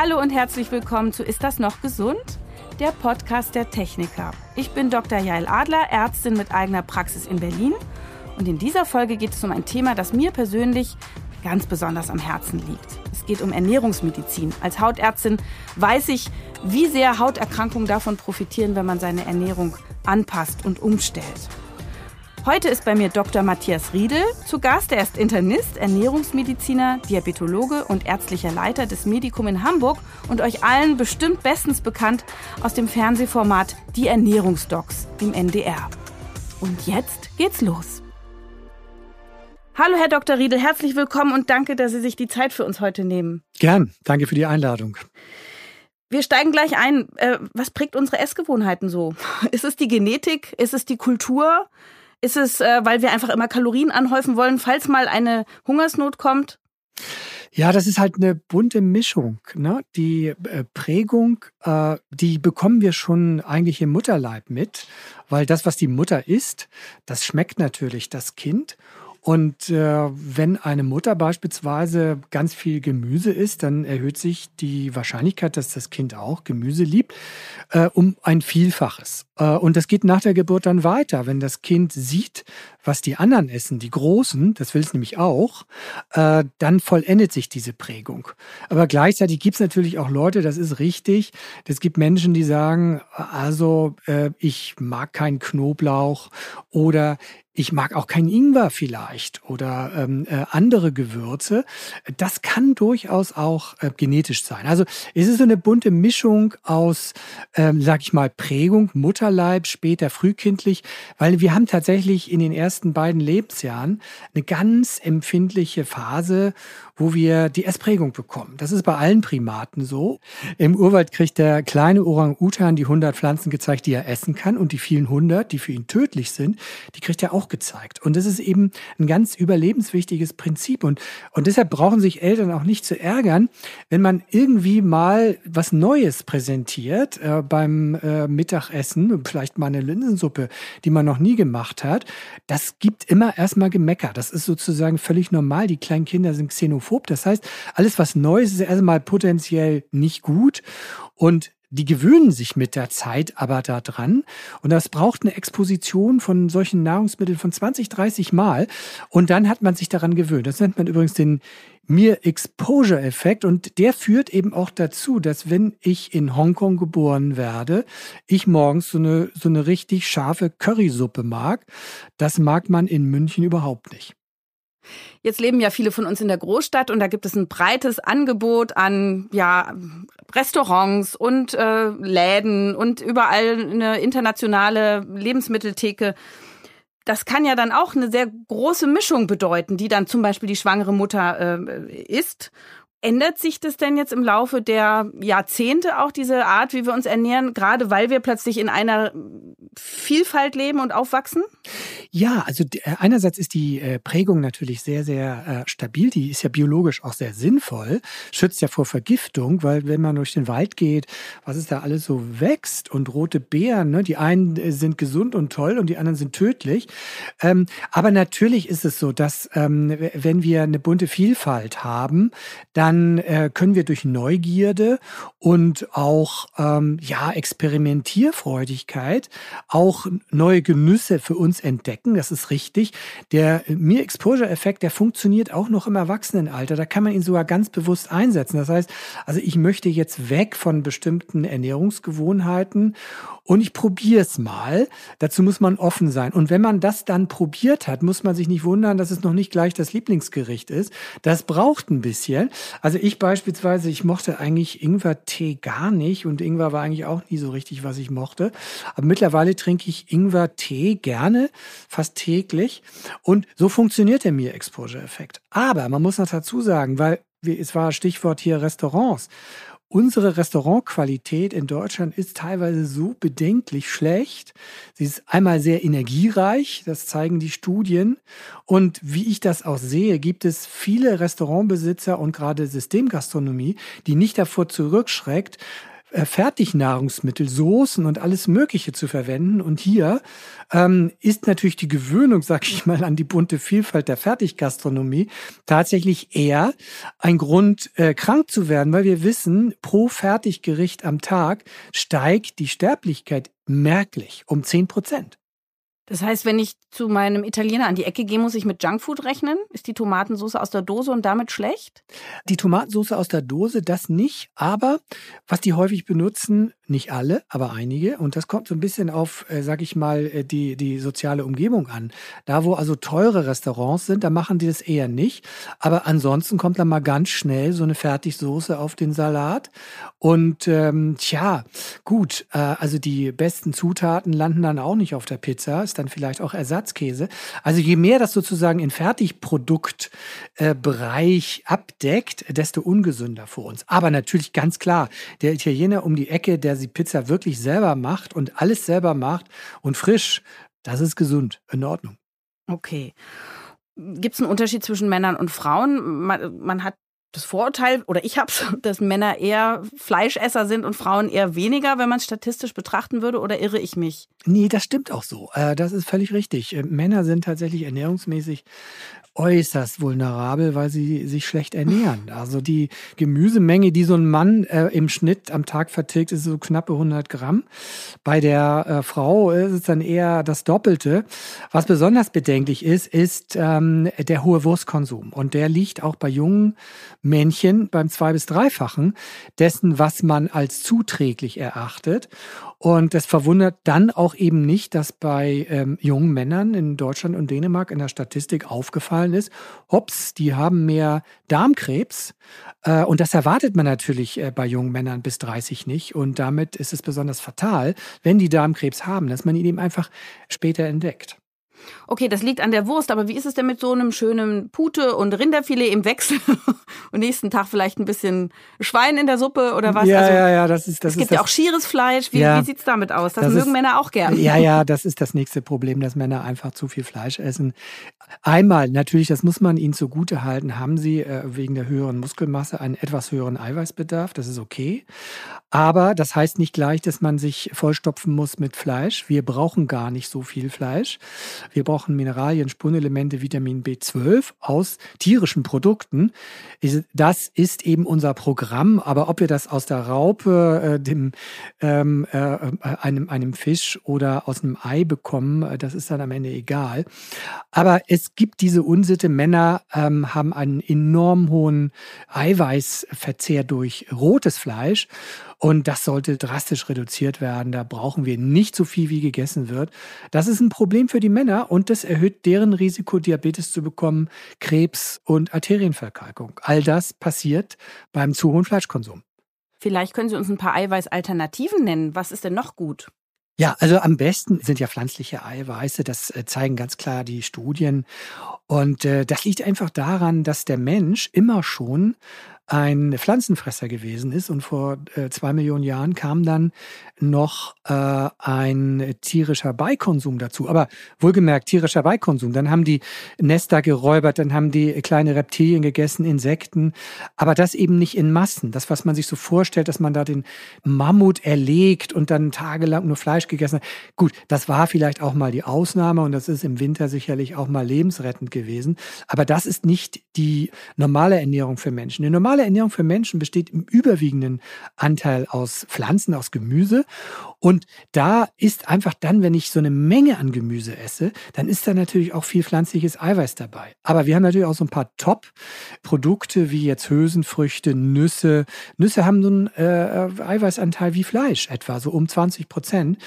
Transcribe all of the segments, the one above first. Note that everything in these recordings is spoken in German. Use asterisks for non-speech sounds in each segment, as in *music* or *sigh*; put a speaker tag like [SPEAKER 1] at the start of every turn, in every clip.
[SPEAKER 1] Hallo und herzlich willkommen zu Ist das noch gesund? Der Podcast der Techniker. Ich bin Dr. Jael Adler, Ärztin mit eigener Praxis in Berlin. Und in dieser Folge geht es um ein Thema, das mir persönlich ganz besonders am Herzen liegt. Es geht um Ernährungsmedizin. Als Hautärztin weiß ich, wie sehr Hauterkrankungen davon profitieren, wenn man seine Ernährung anpasst und umstellt. Heute ist bei mir Dr. Matthias Riedel zu Gast. Er ist Internist, Ernährungsmediziner, Diabetologe und ärztlicher Leiter des Medikum in Hamburg und euch allen bestimmt bestens bekannt aus dem Fernsehformat Die Ernährungsdocs im NDR. Und jetzt geht's los. Hallo, Herr Dr. Riedel, herzlich willkommen und danke, dass Sie sich die Zeit für uns heute nehmen.
[SPEAKER 2] Gern, danke für die Einladung.
[SPEAKER 1] Wir steigen gleich ein. Äh, was prägt unsere Essgewohnheiten so? Ist es die Genetik? Ist es die Kultur? Ist es, äh, weil wir einfach immer Kalorien anhäufen wollen, falls mal eine Hungersnot kommt?
[SPEAKER 2] Ja, das ist halt eine bunte Mischung. Ne? Die äh, Prägung, äh, die bekommen wir schon eigentlich im Mutterleib mit, weil das, was die Mutter isst, das schmeckt natürlich das Kind. Und äh, wenn eine Mutter beispielsweise ganz viel Gemüse isst, dann erhöht sich die Wahrscheinlichkeit, dass das Kind auch Gemüse liebt, äh, um ein Vielfaches. Äh, und das geht nach der Geburt dann weiter. Wenn das Kind sieht, was die anderen essen, die Großen, das will es nämlich auch, äh, dann vollendet sich diese Prägung. Aber gleichzeitig gibt es natürlich auch Leute, das ist richtig, es gibt Menschen, die sagen, also äh, ich mag keinen Knoblauch oder ich mag auch keinen Ingwer vielleicht oder ähm, äh, andere Gewürze. Das kann durchaus auch äh, genetisch sein. Also es ist so eine bunte Mischung aus, ähm, sag ich mal, Prägung, Mutterleib, später frühkindlich, weil wir haben tatsächlich in den ersten beiden Lebensjahren eine ganz empfindliche Phase, wo wir die Essprägung bekommen. Das ist bei allen Primaten so. Im Urwald kriegt der kleine Orang-Utan die 100 Pflanzen gezeigt, die er essen kann und die vielen 100, die für ihn tödlich sind, die kriegt er auch gezeigt. Und das ist eben ein ganz überlebenswichtiges Prinzip. Und, und deshalb brauchen sich Eltern auch nicht zu ärgern, wenn man irgendwie mal was Neues präsentiert äh, beim äh, Mittagessen, vielleicht mal eine Linsensuppe, die man noch nie gemacht hat. Das gibt immer erstmal Gemecker. Das ist sozusagen völlig normal. Die kleinen Kinder sind xenophob xenophob. Das heißt, alles, was neu ist, ist erstmal potenziell nicht gut. Und die gewöhnen sich mit der Zeit aber daran. Und das braucht eine Exposition von solchen Nahrungsmitteln von 20, 30 Mal. Und dann hat man sich daran gewöhnt. Das nennt man übrigens den Mere Exposure Effekt. Und der führt eben auch dazu, dass wenn ich in Hongkong geboren werde, ich morgens so eine, so eine richtig scharfe Currysuppe mag. Das mag man in München überhaupt nicht.
[SPEAKER 1] Jetzt leben ja viele von uns in der Großstadt und da gibt es ein breites Angebot an ja, Restaurants und äh, Läden und überall eine internationale Lebensmitteltheke. Das kann ja dann auch eine sehr große Mischung bedeuten, die dann zum Beispiel die schwangere Mutter äh, isst Ändert sich das denn jetzt im Laufe der Jahrzehnte auch diese Art, wie wir uns ernähren, gerade weil wir plötzlich in einer Vielfalt leben und aufwachsen?
[SPEAKER 2] Ja, also äh, einerseits ist die äh, Prägung natürlich sehr, sehr äh, stabil. Die ist ja biologisch auch sehr sinnvoll, schützt ja vor Vergiftung, weil wenn man durch den Wald geht, was ist da alles so wächst und rote Beeren, ne? die einen sind gesund und toll und die anderen sind tödlich. Ähm, aber natürlich ist es so, dass ähm, wenn wir eine bunte Vielfalt haben, dann können wir durch Neugierde und auch ähm, ja Experimentierfreudigkeit auch neue Genüsse für uns entdecken. Das ist richtig. Der Mere Exposure Effekt, der funktioniert auch noch im Erwachsenenalter. Da kann man ihn sogar ganz bewusst einsetzen. Das heißt, also ich möchte jetzt weg von bestimmten Ernährungsgewohnheiten und ich probiere es mal. Dazu muss man offen sein. Und wenn man das dann probiert hat, muss man sich nicht wundern, dass es noch nicht gleich das Lieblingsgericht ist. Das braucht ein bisschen. Also ich beispielsweise, ich mochte eigentlich Ingwer-Tee gar nicht und Ingwer war eigentlich auch nie so richtig, was ich mochte. Aber mittlerweile trinke ich Ingwer-Tee gerne, fast täglich. Und so funktioniert der Mir-Exposure-Effekt. Aber man muss noch dazu sagen, weil es war Stichwort hier Restaurants. Unsere Restaurantqualität in Deutschland ist teilweise so bedenklich schlecht. Sie ist einmal sehr energiereich, das zeigen die Studien. Und wie ich das auch sehe, gibt es viele Restaurantbesitzer und gerade Systemgastronomie, die nicht davor zurückschreckt, Fertignahrungsmittel, Soßen und alles Mögliche zu verwenden. Und hier ähm, ist natürlich die Gewöhnung, sag ich mal, an die bunte Vielfalt der Fertiggastronomie tatsächlich eher ein Grund, äh, krank zu werden, weil wir wissen, pro Fertiggericht am Tag steigt die Sterblichkeit merklich um zehn Prozent.
[SPEAKER 1] Das heißt, wenn ich zu meinem Italiener an die Ecke gehe, muss ich mit Junkfood rechnen? Ist die Tomatensauce aus der Dose und damit schlecht?
[SPEAKER 2] Die Tomatensauce aus der Dose, das nicht. Aber was die häufig benutzen, nicht alle, aber einige. Und das kommt so ein bisschen auf, äh, sag ich mal, äh, die, die soziale Umgebung an. Da, wo also teure Restaurants sind, da machen die das eher nicht. Aber ansonsten kommt dann mal ganz schnell so eine Fertigsoße auf den Salat. Und ähm, tja, gut, äh, also die besten Zutaten landen dann auch nicht auf der Pizza. Ist dann vielleicht auch Ersatzkäse. Also je mehr das sozusagen in Fertigproduktbereich äh, abdeckt, desto ungesünder für uns. Aber natürlich ganz klar, der Italiener um die Ecke, der die Pizza wirklich selber macht und alles selber macht und frisch, das ist gesund, in Ordnung.
[SPEAKER 1] Okay. Gibt es einen Unterschied zwischen Männern und Frauen? Man, man hat das Vorurteil, oder ich habe es, *laughs* dass Männer eher Fleischesser sind und Frauen eher weniger, wenn man es statistisch betrachten würde, oder irre ich mich?
[SPEAKER 2] Nee, das stimmt auch so. Äh, das ist völlig richtig. Äh, Männer sind tatsächlich ernährungsmäßig äußerst vulnerabel, weil sie sich schlecht ernähren. Also die Gemüsemenge, die so ein Mann äh, im Schnitt am Tag vertilgt, ist so knappe 100 Gramm. Bei der äh, Frau ist es dann eher das Doppelte. Was besonders bedenklich ist, ist ähm, der hohe Wurstkonsum. Und der liegt auch bei jungen Männchen beim zwei- bis dreifachen dessen, was man als zuträglich erachtet. Und das verwundert dann auch eben nicht, dass bei ähm, jungen Männern in Deutschland und Dänemark in der Statistik aufgefallen ist, hops, die haben mehr Darmkrebs. Äh, und das erwartet man natürlich äh, bei jungen Männern bis 30 nicht. Und damit ist es besonders fatal, wenn die Darmkrebs haben, dass man ihn eben einfach später entdeckt.
[SPEAKER 1] Okay, das liegt an der Wurst, aber wie ist es denn mit so einem schönen Pute und Rinderfilet im Wechsel *laughs* und nächsten Tag vielleicht ein bisschen Schwein in der Suppe oder was?
[SPEAKER 2] Ja, also, ja, ja, das ist das.
[SPEAKER 1] Es gibt
[SPEAKER 2] ist
[SPEAKER 1] ja auch schieres Fleisch. Wie,
[SPEAKER 2] ja,
[SPEAKER 1] wie sieht's damit aus? Das, das mögen ist, Männer auch gern.
[SPEAKER 2] Ja, ja, *laughs* das ist das nächste Problem, dass Männer einfach zu viel Fleisch essen. Einmal, natürlich, das muss man ihnen zugute halten, haben sie äh, wegen der höheren Muskelmasse einen etwas höheren Eiweißbedarf. Das ist okay. Aber das heißt nicht gleich, dass man sich vollstopfen muss mit Fleisch. Wir brauchen gar nicht so viel Fleisch. Wir brauchen Mineralien, Spurenelemente, Vitamin B12 aus tierischen Produkten. Das ist eben unser Programm. Aber ob wir das aus der Raupe, äh, dem, ähm, äh, einem, einem Fisch oder aus einem Ei bekommen, äh, das ist dann am Ende egal. Aber es gibt diese Unsitte. Männer ähm, haben einen enorm hohen Eiweißverzehr durch rotes Fleisch. Und das sollte drastisch reduziert werden. Da brauchen wir nicht so viel, wie gegessen wird. Das ist ein Problem für die Männer und das erhöht deren Risiko, Diabetes zu bekommen, Krebs und Arterienverkalkung. All das passiert beim zu hohen Fleischkonsum.
[SPEAKER 1] Vielleicht können Sie uns ein paar Eiweißalternativen nennen. Was ist denn noch gut?
[SPEAKER 2] Ja, also am besten sind ja pflanzliche Eiweiße. Das äh, zeigen ganz klar die Studien. Und äh, das liegt einfach daran, dass der Mensch immer schon ein Pflanzenfresser gewesen ist und vor äh, zwei Millionen Jahren kam dann noch äh, ein tierischer Beikonsum dazu. Aber wohlgemerkt, tierischer Beikonsum. Dann haben die Nester geräubert, dann haben die kleine Reptilien gegessen, Insekten. Aber das eben nicht in Massen. Das, was man sich so vorstellt, dass man da den Mammut erlegt und dann tagelang nur Fleisch gegessen hat. Gut, das war vielleicht auch mal die Ausnahme und das ist im Winter sicherlich auch mal lebensrettend gewesen. Aber das ist nicht die normale Ernährung für Menschen. Die normale Ernährung für Menschen besteht im überwiegenden Anteil aus Pflanzen, aus Gemüse. Und da ist einfach dann, wenn ich so eine Menge an Gemüse esse, dann ist da natürlich auch viel pflanzliches Eiweiß dabei. Aber wir haben natürlich auch so ein paar Top-Produkte wie jetzt Hülsenfrüchte, Nüsse. Nüsse haben so einen äh, Eiweißanteil wie Fleisch etwa, so um 20 Prozent.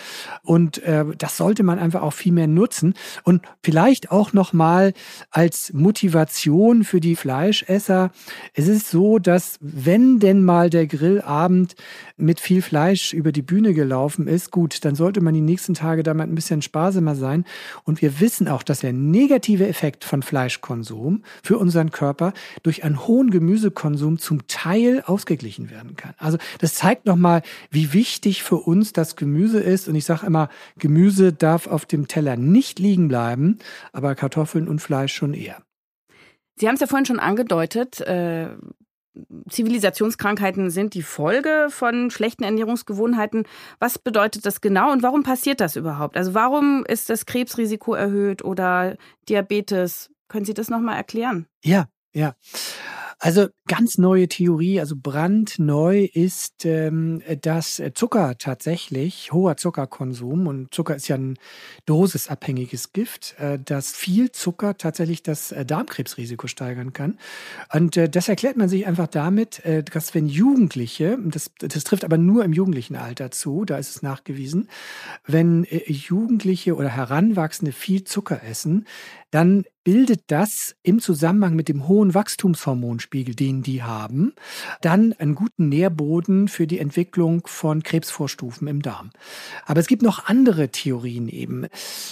[SPEAKER 2] Und äh, das sollte man einfach auch viel mehr nutzen. Und vielleicht auch nochmal als Motivation für die Fleischesser. Es ist so, dass wenn denn mal der Grillabend mit viel Fleisch über die Bühne gelaufen ist, gut, dann sollte man die nächsten Tage damit ein bisschen sparsamer sein. Und wir wissen auch, dass der negative Effekt von Fleischkonsum für unseren Körper durch einen hohen Gemüsekonsum zum Teil ausgeglichen werden kann. Also das zeigt nochmal, wie wichtig für uns das Gemüse ist. Und ich sage immer, Gemüse darf auf dem Teller nicht liegen bleiben, aber Kartoffeln und Fleisch schon eher.
[SPEAKER 1] Sie haben es ja vorhin schon angedeutet, äh, Zivilisationskrankheiten sind die Folge von schlechten Ernährungsgewohnheiten. Was bedeutet das genau und warum passiert das überhaupt? Also warum ist das Krebsrisiko erhöht oder Diabetes? Können Sie das nochmal erklären?
[SPEAKER 2] Ja, ja. Also ganz neue Theorie, also brandneu ist, ähm, dass Zucker tatsächlich, hoher Zuckerkonsum, und Zucker ist ja ein dosisabhängiges Gift, äh, dass viel Zucker tatsächlich das äh, Darmkrebsrisiko steigern kann. Und äh, das erklärt man sich einfach damit, äh, dass wenn Jugendliche, das, das trifft aber nur im jugendlichen Alter zu, da ist es nachgewiesen, wenn äh, Jugendliche oder Heranwachsende viel Zucker essen, dann bildet das im Zusammenhang mit dem hohen Wachstumshormonspiegel, den die haben, dann einen guten Nährboden für die Entwicklung von Krebsvorstufen im Darm. Aber es gibt noch andere Theorien eben.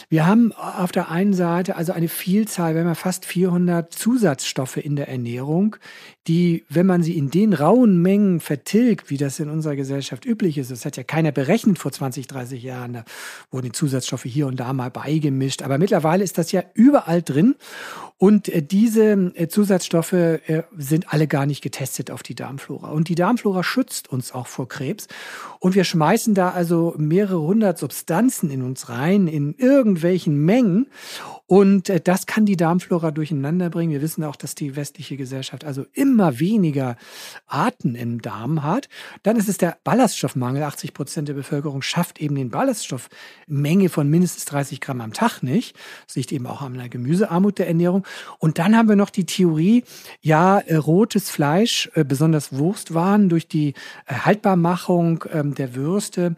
[SPEAKER 2] Wir haben auf der einen Seite also eine Vielzahl, wenn man fast 400 Zusatzstoffe in der Ernährung, die, wenn man sie in den rauen Mengen vertilgt, wie das in unserer Gesellschaft üblich ist, das hat ja keiner berechnet vor 20, 30 Jahren, da wurden die Zusatzstoffe hier und da mal beigemischt. Aber mittlerweile ist das ja überall drin. Und äh, diese äh, Zusatzstoffe äh, sind alle gar nicht getestet auf die Darmflora. Und die Darmflora schützt uns auch vor Krebs. Und wir schmeißen da also mehrere hundert Substanzen in uns rein, in irgendwelchen Mengen. Und das kann die Darmflora durcheinander bringen. Wir wissen auch, dass die westliche Gesellschaft also immer weniger Arten im Darm hat. Dann ist es der Ballaststoffmangel. 80 Prozent der Bevölkerung schafft eben den Ballaststoffmenge von mindestens 30 Gramm am Tag nicht. Das liegt eben auch an der Gemüsearmut der Ernährung. Und dann haben wir noch die Theorie, ja, äh, rotes Fleisch, äh, besonders Wurstwaren, durch die äh, Haltbarmachung ähm, der Würste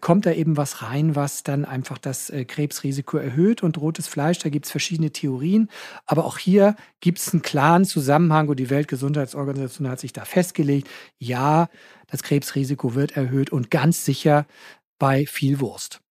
[SPEAKER 2] kommt da eben was rein, was dann einfach das Krebsrisiko erhöht. Und rotes Fleisch, da gibt es verschiedene Theorien. Aber auch hier gibt es einen klaren Zusammenhang und die Weltgesundheitsorganisation hat sich da festgelegt, ja, das Krebsrisiko wird erhöht und ganz sicher bei viel Wurst.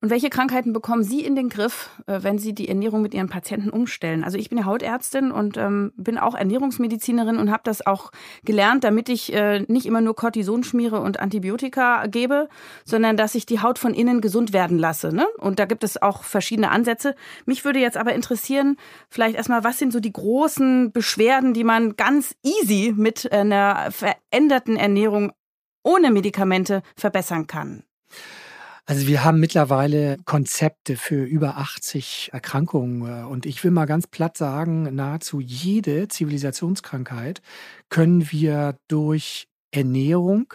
[SPEAKER 1] Und welche Krankheiten bekommen Sie in den Griff, äh, wenn Sie die Ernährung mit Ihren Patienten umstellen? Also ich bin ja Hautärztin und ähm, bin auch Ernährungsmedizinerin und habe das auch gelernt, damit ich äh, nicht immer nur Cortison schmiere und Antibiotika gebe, sondern dass ich die Haut von innen gesund werden lasse. Ne? Und da gibt es auch verschiedene Ansätze. Mich würde jetzt aber interessieren, vielleicht erstmal, was sind so die großen Beschwerden, die man ganz easy mit einer veränderten Ernährung ohne Medikamente verbessern kann?
[SPEAKER 2] Also wir haben mittlerweile Konzepte für über 80 Erkrankungen äh, und ich will mal ganz platt sagen, nahezu jede Zivilisationskrankheit können wir durch Ernährung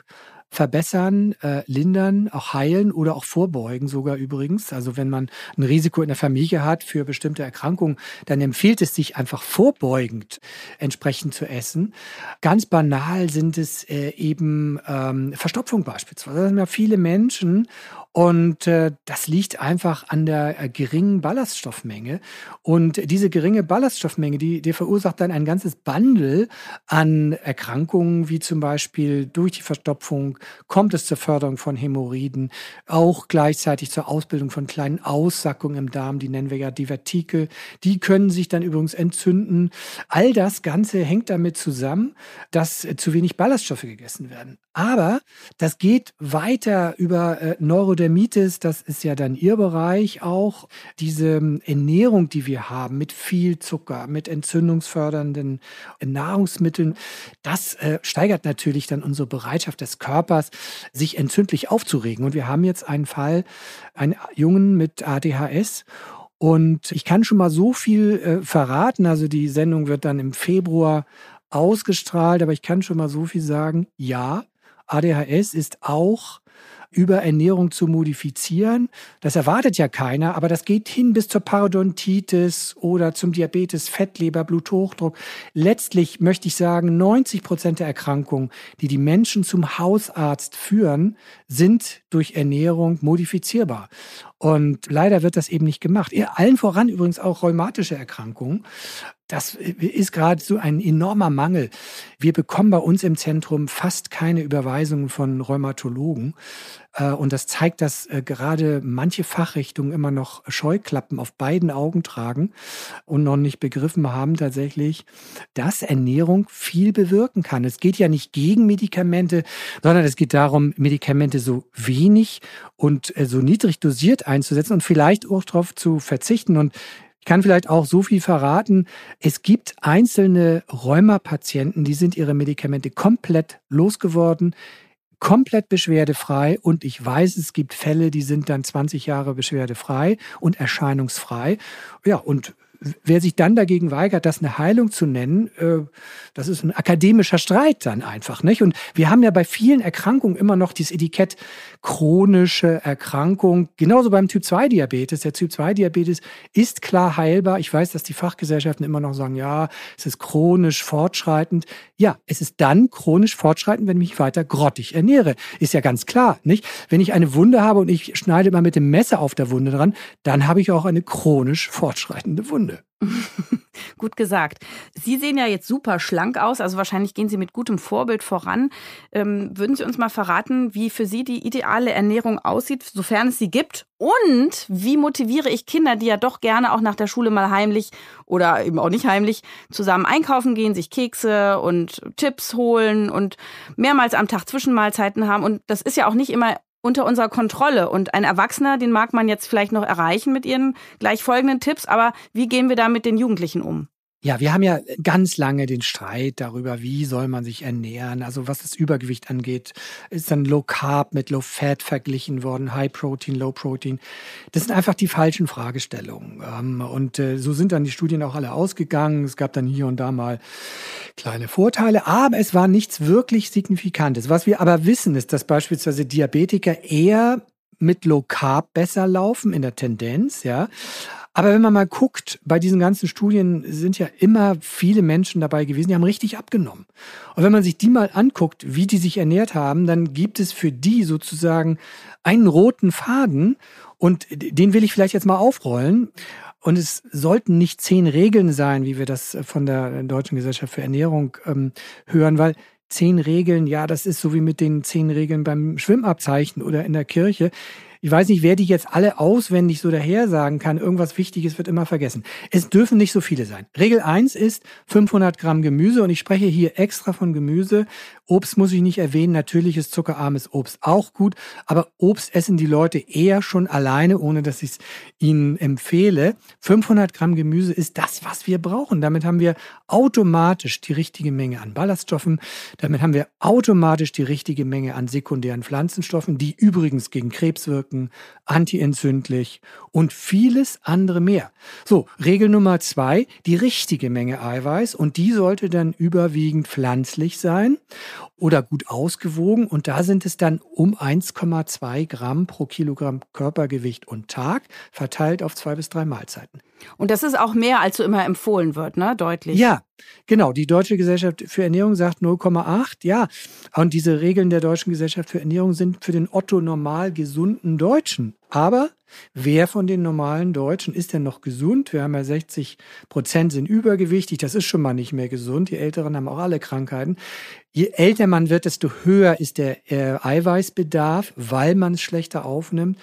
[SPEAKER 2] verbessern, äh, lindern, auch heilen oder auch vorbeugen sogar übrigens. Also wenn man ein Risiko in der Familie hat für bestimmte Erkrankungen, dann empfiehlt es sich einfach vorbeugend entsprechend zu essen. Ganz banal sind es äh, eben ähm, Verstopfung beispielsweise. Da sind ja viele Menschen und äh, das liegt einfach an der äh, geringen Ballaststoffmenge. Und diese geringe Ballaststoffmenge, die, die verursacht dann ein ganzes Bundle an Erkrankungen, wie zum Beispiel durch die Verstopfung kommt es zur Förderung von Hämorrhoiden, auch gleichzeitig zur Ausbildung von kleinen Aussackungen im Darm, die nennen wir ja Divertikel. Die können sich dann übrigens entzünden. All das Ganze hängt damit zusammen, dass äh, zu wenig Ballaststoffe gegessen werden. Aber das geht weiter über äh, Neurodermitis, das ist ja dann Ihr Bereich auch. Diese ähm, Ernährung, die wir haben mit viel Zucker, mit entzündungsfördernden Nahrungsmitteln, das äh, steigert natürlich dann unsere Bereitschaft des Körpers, sich entzündlich aufzuregen. Und wir haben jetzt einen Fall, einen Jungen mit ADHS. Und ich kann schon mal so viel äh, verraten. Also die Sendung wird dann im Februar ausgestrahlt, aber ich kann schon mal so viel sagen. Ja, ADHS ist auch über Ernährung zu modifizieren. Das erwartet ja keiner, aber das geht hin bis zur Parodontitis oder zum Diabetes, Fettleber, Bluthochdruck. Letztlich möchte ich sagen, 90 Prozent der Erkrankungen, die die Menschen zum Hausarzt führen, sind durch Ernährung modifizierbar. Und leider wird das eben nicht gemacht. Allen voran übrigens auch rheumatische Erkrankungen. Das ist gerade so ein enormer Mangel. Wir bekommen bei uns im Zentrum fast keine Überweisungen von Rheumatologen. Äh, und das zeigt, dass äh, gerade manche Fachrichtungen immer noch Scheuklappen auf beiden Augen tragen und noch nicht begriffen haben tatsächlich, dass Ernährung viel bewirken kann. Es geht ja nicht gegen Medikamente, sondern es geht darum, Medikamente so wenig und äh, so niedrig dosiert einzusetzen und vielleicht auch darauf zu verzichten. Und Ich kann vielleicht auch so viel verraten. Es gibt einzelne Rheumapatienten, die sind ihre Medikamente komplett losgeworden komplett beschwerdefrei und ich weiß, es gibt Fälle, die sind dann 20 Jahre beschwerdefrei und erscheinungsfrei. Ja, und wer sich dann dagegen weigert, das eine Heilung zu nennen, äh, das ist ein akademischer Streit dann einfach, nicht? Und wir haben ja bei vielen Erkrankungen immer noch dieses Etikett chronische Erkrankung, genauso beim Typ 2 Diabetes. Der Typ 2 Diabetes ist klar heilbar. Ich weiß, dass die Fachgesellschaften immer noch sagen, ja, es ist chronisch fortschreitend. Ja, es ist dann chronisch fortschreitend, wenn ich mich weiter grottig ernähre. Ist ja ganz klar, nicht? Wenn ich eine Wunde habe und ich schneide mal mit dem Messer auf der Wunde dran, dann habe ich auch eine chronisch fortschreitende Wunde. *laughs*
[SPEAKER 1] Gut gesagt. Sie sehen ja jetzt super schlank aus, also wahrscheinlich gehen Sie mit gutem Vorbild voran. Ähm, würden Sie uns mal verraten, wie für Sie die ideale Ernährung aussieht, sofern es sie gibt? Und wie motiviere ich Kinder, die ja doch gerne auch nach der Schule mal heimlich oder eben auch nicht heimlich zusammen einkaufen gehen, sich Kekse und Chips holen und mehrmals am Tag Zwischenmahlzeiten haben? Und das ist ja auch nicht immer unter unserer Kontrolle. Und ein Erwachsener, den mag man jetzt vielleicht noch erreichen mit ihren gleich folgenden Tipps, aber wie gehen wir da mit den Jugendlichen um?
[SPEAKER 2] Ja, wir haben ja ganz lange den Streit darüber, wie soll man sich ernähren. Also was das Übergewicht angeht, ist dann Low Carb mit Low Fat verglichen worden, High Protein, Low Protein. Das sind einfach die falschen Fragestellungen. Ähm, und äh, so sind dann die Studien auch alle ausgegangen. Es gab dann hier und da mal kleine Vorteile, aber es war nichts wirklich Signifikantes. Was wir aber wissen, ist, dass beispielsweise Diabetiker eher mit Low Carb besser laufen in der Tendenz, ja. Aber wenn man mal guckt, bei diesen ganzen Studien sind ja immer viele Menschen dabei gewesen, die haben richtig abgenommen. Und wenn man sich die mal anguckt, wie die sich ernährt haben, dann gibt es für die sozusagen einen roten Faden und den will ich vielleicht jetzt mal aufrollen. Und es sollten nicht zehn Regeln sein, wie wir das von der Deutschen Gesellschaft für Ernährung ähm, hören, weil zehn Regeln, ja, das ist so wie mit den zehn Regeln beim Schwimmabzeichen oder in der Kirche. Ich weiß nicht, wer die jetzt alle auswendig so daher sagen kann. Irgendwas Wichtiges wird immer vergessen. Es dürfen nicht so viele sein. Regel eins ist 500 Gramm Gemüse und ich spreche hier extra von Gemüse. Obst muss ich nicht erwähnen. Natürliches zuckerarmes Obst auch gut. Aber Obst essen die Leute eher schon alleine, ohne dass ich es ihnen empfehle. 500 Gramm Gemüse ist das, was wir brauchen. Damit haben wir automatisch die richtige Menge an Ballaststoffen. Damit haben wir automatisch die richtige Menge an sekundären Pflanzenstoffen, die übrigens gegen Krebs wirken, antientzündlich und vieles andere mehr. So, Regel Nummer zwei, die richtige Menge Eiweiß und die sollte dann überwiegend pflanzlich sein oder gut ausgewogen und da sind es dann um 1,2 Gramm pro Kilogramm Körpergewicht und Tag verteilt auf zwei bis drei Mahlzeiten.
[SPEAKER 1] Und das ist auch mehr, als so immer empfohlen wird, ne? Deutlich.
[SPEAKER 2] Ja, genau. Die Deutsche Gesellschaft für Ernährung sagt 0,8. Ja. Und diese Regeln der Deutschen Gesellschaft für Ernährung sind für den Otto normal gesunden Deutschen. Aber wer von den normalen Deutschen ist denn noch gesund? Wir haben ja 60 Prozent sind übergewichtig. Das ist schon mal nicht mehr gesund. Die Älteren haben auch alle Krankheiten. Je älter man wird, desto höher ist der äh, Eiweißbedarf, weil man es schlechter aufnimmt.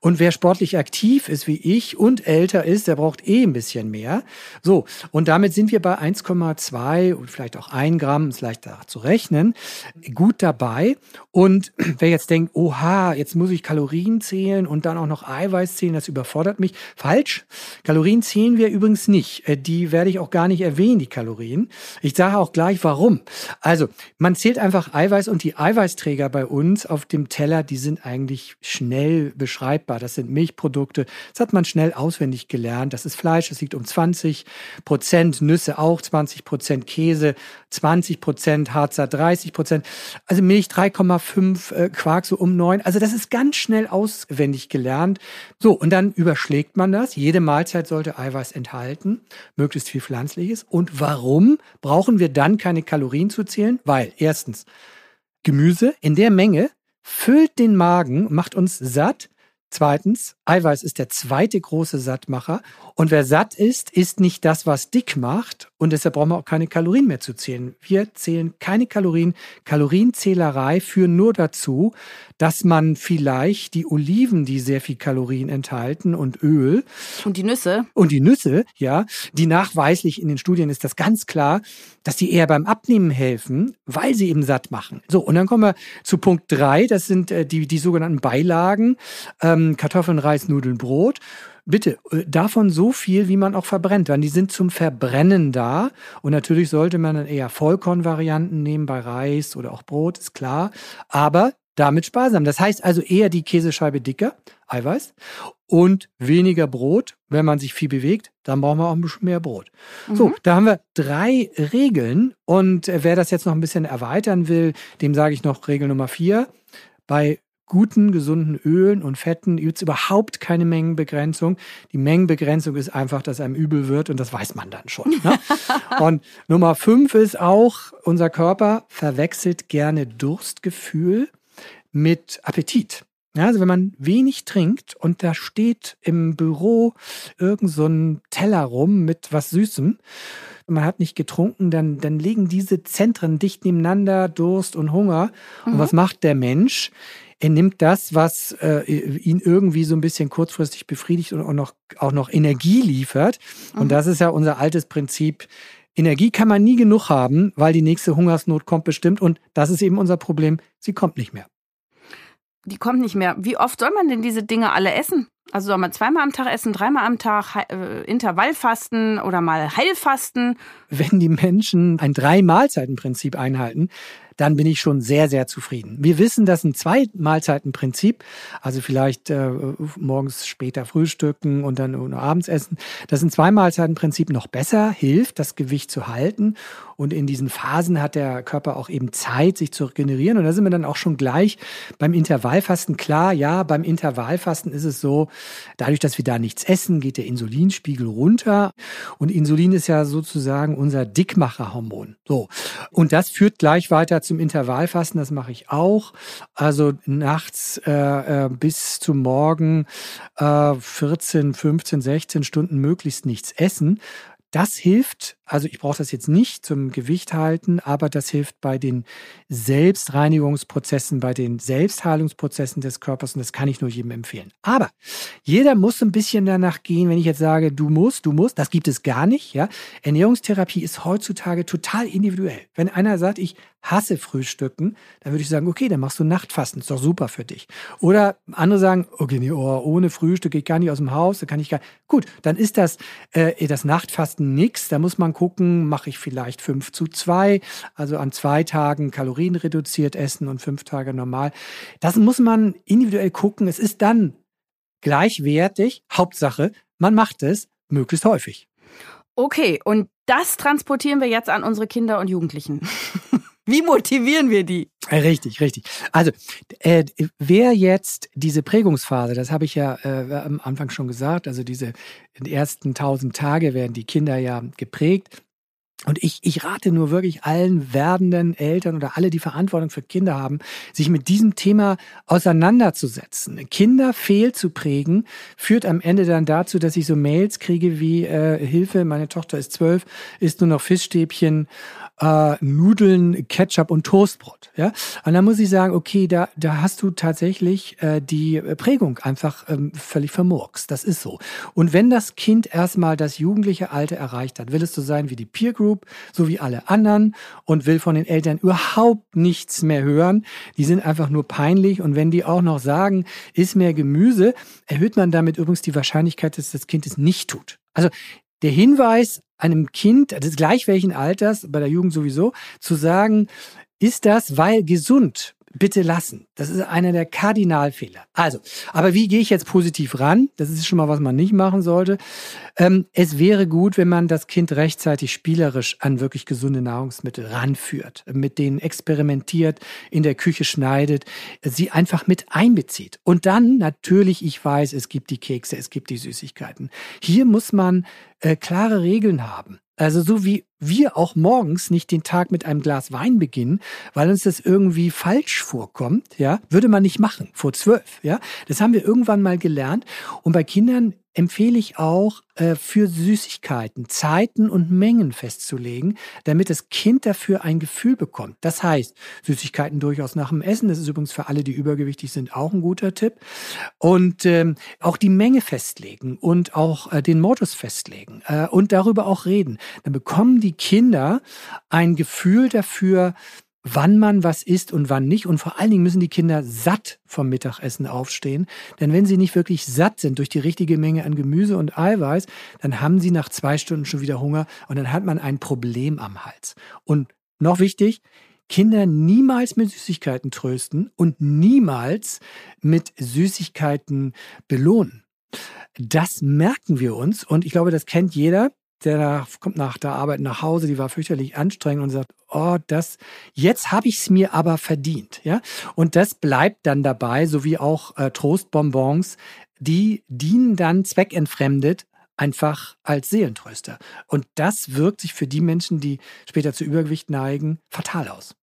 [SPEAKER 2] Und wer sportlich aktiv ist wie ich und älter ist, der braucht eh ein bisschen mehr. So, und damit sind wir bei 1,2 und vielleicht auch 1 Gramm, ist leichter zu rechnen, gut dabei. Und *clears throat* wer jetzt denkt, oha, jetzt muss ich Kalorien zählen und dann auch noch Eiweiß zählen, das überfordert mich. Falsch. Kalorien zählen wir übrigens nicht. Äh, die werde ich auch gar nicht erwähnen, die Kalorien. Ich sage auch gleich, warum. Also, man zählt einfach Eiweiß und die Eiweißträger bei uns auf dem Teller, die sind eigentlich schnell beschreibbar. Das sind Milchprodukte. Das hat man schnell auswendig gelernt. Das ist Fleisch, das liegt um 20 Prozent, Nüsse auch 20 Prozent, Käse 20 Prozent, Harzer 30 Prozent. Also Milch 3,5, äh, Quark so um 9. Also das ist ganz schnell auswendig gelernt. So, und dann überschlägt man das. Jede Mahlzeit sollte Eiweiß enthalten, möglichst viel Pflanzliches. Und warum brauchen wir dann keine Kalorien zu zählen? Weil erstens, Gemüse in der Menge füllt den Magen, macht uns satt. Zweitens, Eiweiß ist der zweite große Sattmacher. Und wer satt ist, ist nicht das, was dick macht. Und deshalb brauchen wir auch keine Kalorien mehr zu zählen. Wir zählen keine Kalorien. Kalorienzählerei führen nur dazu, dass man vielleicht die Oliven, die sehr viel Kalorien enthalten und Öl.
[SPEAKER 1] Und die Nüsse.
[SPEAKER 2] Und die Nüsse, ja, die nachweislich in den Studien ist das ganz klar, dass die eher beim Abnehmen helfen, weil sie eben satt machen. So, und dann kommen wir zu Punkt drei. Das sind äh, die, die sogenannten Beilagen. Ähm, Kartoffeln, Reis, Nudeln, Brot. Bitte, äh, davon so viel, wie man auch verbrennt, weil die sind zum Verbrennen da. Und natürlich sollte man dann eher Vollkornvarianten nehmen bei Reis oder auch Brot, ist klar. Aber damit sparsam. Das heißt also eher die Käsescheibe dicker, Eiweiß, und weniger Brot. Wenn man sich viel bewegt, dann brauchen wir auch ein bisschen mehr Brot. Mhm. So, da haben wir drei Regeln. Und äh, wer das jetzt noch ein bisschen erweitern will, dem sage ich noch Regel Nummer vier. Bei guten, gesunden Ölen und Fetten gibt es überhaupt keine Mengenbegrenzung. Die Mengenbegrenzung ist einfach, dass einem übel wird und das weiß man dann schon. Ne? *laughs* und Nummer fünf ist auch, unser Körper verwechselt gerne Durstgefühl mit Appetit. Ja, also wenn man wenig trinkt und da steht im Büro irgend so ein Teller rum mit was Süßem, man hat nicht getrunken, dann, dann liegen diese Zentren dicht nebeneinander, Durst und Hunger. Mhm. Und was macht der Mensch? er nimmt das, was äh, ihn irgendwie so ein bisschen kurzfristig befriedigt und auch noch, auch noch Energie liefert. Und mhm. das ist ja unser altes Prinzip. Energie kann man nie genug haben, weil die nächste Hungersnot kommt bestimmt. Und das ist eben unser Problem. Sie kommt nicht mehr.
[SPEAKER 1] Die kommt nicht mehr. Wie oft soll man denn diese Dinge alle essen? Also soll man zweimal am Tag essen, dreimal am Tag, äh, Intervallfasten oder mal Heilfasten?
[SPEAKER 2] Wenn die Menschen ein Drei-Mahlzeiten-Prinzip einhalten, dann bin ich schon sehr, sehr zufrieden. Wir wissen, dass ein Zwei-Mahlzeiten-Prinzip, also vielleicht äh, morgens später frühstücken und dann abends essen, dass ein Zwei-Mahlzeiten-Prinzip noch besser hilft, das Gewicht zu halten. Und in diesen Phasen hat der Körper auch eben Zeit, sich zu regenerieren. Und da sind wir dann auch schon gleich beim Intervallfasten. Klar, ja, beim Intervallfasten ist es so, dadurch, dass wir da nichts essen, geht der Insulinspiegel runter. Und Insulin ist ja sozusagen unser Dickmacherhormon. So. Und das führt gleich weiter zum Intervallfasten, das mache ich auch. Also nachts äh, äh, bis zum Morgen äh, 14, 15, 16 Stunden möglichst nichts essen. Das hilft, also ich brauche das jetzt nicht zum Gewicht halten, aber das hilft bei den Selbstreinigungsprozessen, bei den Selbstheilungsprozessen des Körpers und das kann ich nur jedem empfehlen. Aber jeder muss ein bisschen danach gehen, wenn ich jetzt sage, du musst, du musst, das gibt es gar nicht, ja. Ernährungstherapie ist heutzutage total individuell. Wenn einer sagt, ich hasse Frühstücken, dann würde ich sagen, okay, dann machst du Nachtfasten, ist doch super für dich. Oder andere sagen, okay, nee, oh, ohne Frühstück gehe ich gar nicht aus dem Haus, da kann ich gar Gut, dann ist das, äh, das Nachtfasten nix. Da muss man gucken, mache ich vielleicht fünf zu zwei, also an zwei Tagen Kalorien reduziert essen und fünf Tage normal. Das muss man individuell gucken. Es ist dann gleichwertig. Hauptsache, man macht es möglichst häufig.
[SPEAKER 1] Okay, und das transportieren wir jetzt an unsere Kinder und Jugendlichen. *laughs* Wie motivieren wir die?
[SPEAKER 2] Äh, richtig, richtig. Also äh, wer jetzt diese Prägungsphase, das habe ich ja äh, am Anfang schon gesagt, also diese ersten tausend Tage werden die Kinder ja geprägt. Und ich, ich rate nur wirklich allen werdenden Eltern oder alle, die Verantwortung für Kinder haben, sich mit diesem Thema auseinanderzusetzen. Kinder fehl zu prägen, führt am Ende dann dazu, dass ich so Mails kriege wie äh, Hilfe, meine Tochter ist zwölf, isst nur noch Fischstäbchen äh, Nudeln, Ketchup und Toastbrot. Ja? Und dann muss ich sagen, okay, da, da hast du tatsächlich äh, die Prägung einfach ähm, völlig vermurkst. Das ist so. Und wenn das Kind erstmal das jugendliche Alter erreicht hat, will es so sein wie die Peer Group, so wie alle anderen und will von den Eltern überhaupt nichts mehr hören. Die sind einfach nur peinlich. Und wenn die auch noch sagen, ist mehr Gemüse, erhöht man damit übrigens die Wahrscheinlichkeit, dass das Kind es nicht tut. Also der Hinweis einem Kind, des gleich welchen Alters, bei der Jugend sowieso, zu sagen, ist das, weil gesund, bitte lassen. Das ist einer der Kardinalfehler. Also, aber wie gehe ich jetzt positiv ran? Das ist schon mal, was man nicht machen sollte. Ähm, es wäre gut, wenn man das Kind rechtzeitig spielerisch an wirklich gesunde Nahrungsmittel ranführt, mit denen experimentiert, in der Küche schneidet, sie einfach mit einbezieht. Und dann natürlich, ich weiß, es gibt die Kekse, es gibt die Süßigkeiten. Hier muss man äh, klare Regeln haben. Also so wie wir auch morgens nicht den Tag mit einem Glas Wein beginnen, weil uns das irgendwie falsch vorkommt, ja, würde man nicht machen vor zwölf, ja. Das haben wir irgendwann mal gelernt. Und bei Kindern empfehle ich auch, äh, für Süßigkeiten Zeiten und Mengen festzulegen, damit das Kind dafür ein Gefühl bekommt. Das heißt, Süßigkeiten durchaus nach dem Essen. Das ist übrigens für alle, die übergewichtig sind, auch ein guter Tipp. Und ähm, auch die Menge festlegen und auch äh, den Modus festlegen äh, und darüber auch reden. Dann bekommen die Kinder ein Gefühl dafür, wann man was isst und wann nicht. Und vor allen Dingen müssen die Kinder satt vom Mittagessen aufstehen. Denn wenn sie nicht wirklich satt sind durch die richtige Menge an Gemüse und Eiweiß, dann haben sie nach zwei Stunden schon wieder Hunger und dann hat man ein Problem am Hals. Und noch wichtig, Kinder niemals mit Süßigkeiten trösten und niemals mit Süßigkeiten belohnen. Das merken wir uns und ich glaube, das kennt jeder der kommt nach der Arbeit nach Hause, die war fürchterlich anstrengend und sagt, oh, das, jetzt habe ich es mir aber verdient, ja. Und das bleibt dann dabei, sowie auch äh, Trostbonbons, die dienen dann zweckentfremdet einfach als Seelentröster. Und das wirkt sich für die Menschen, die später zu Übergewicht neigen, fatal aus.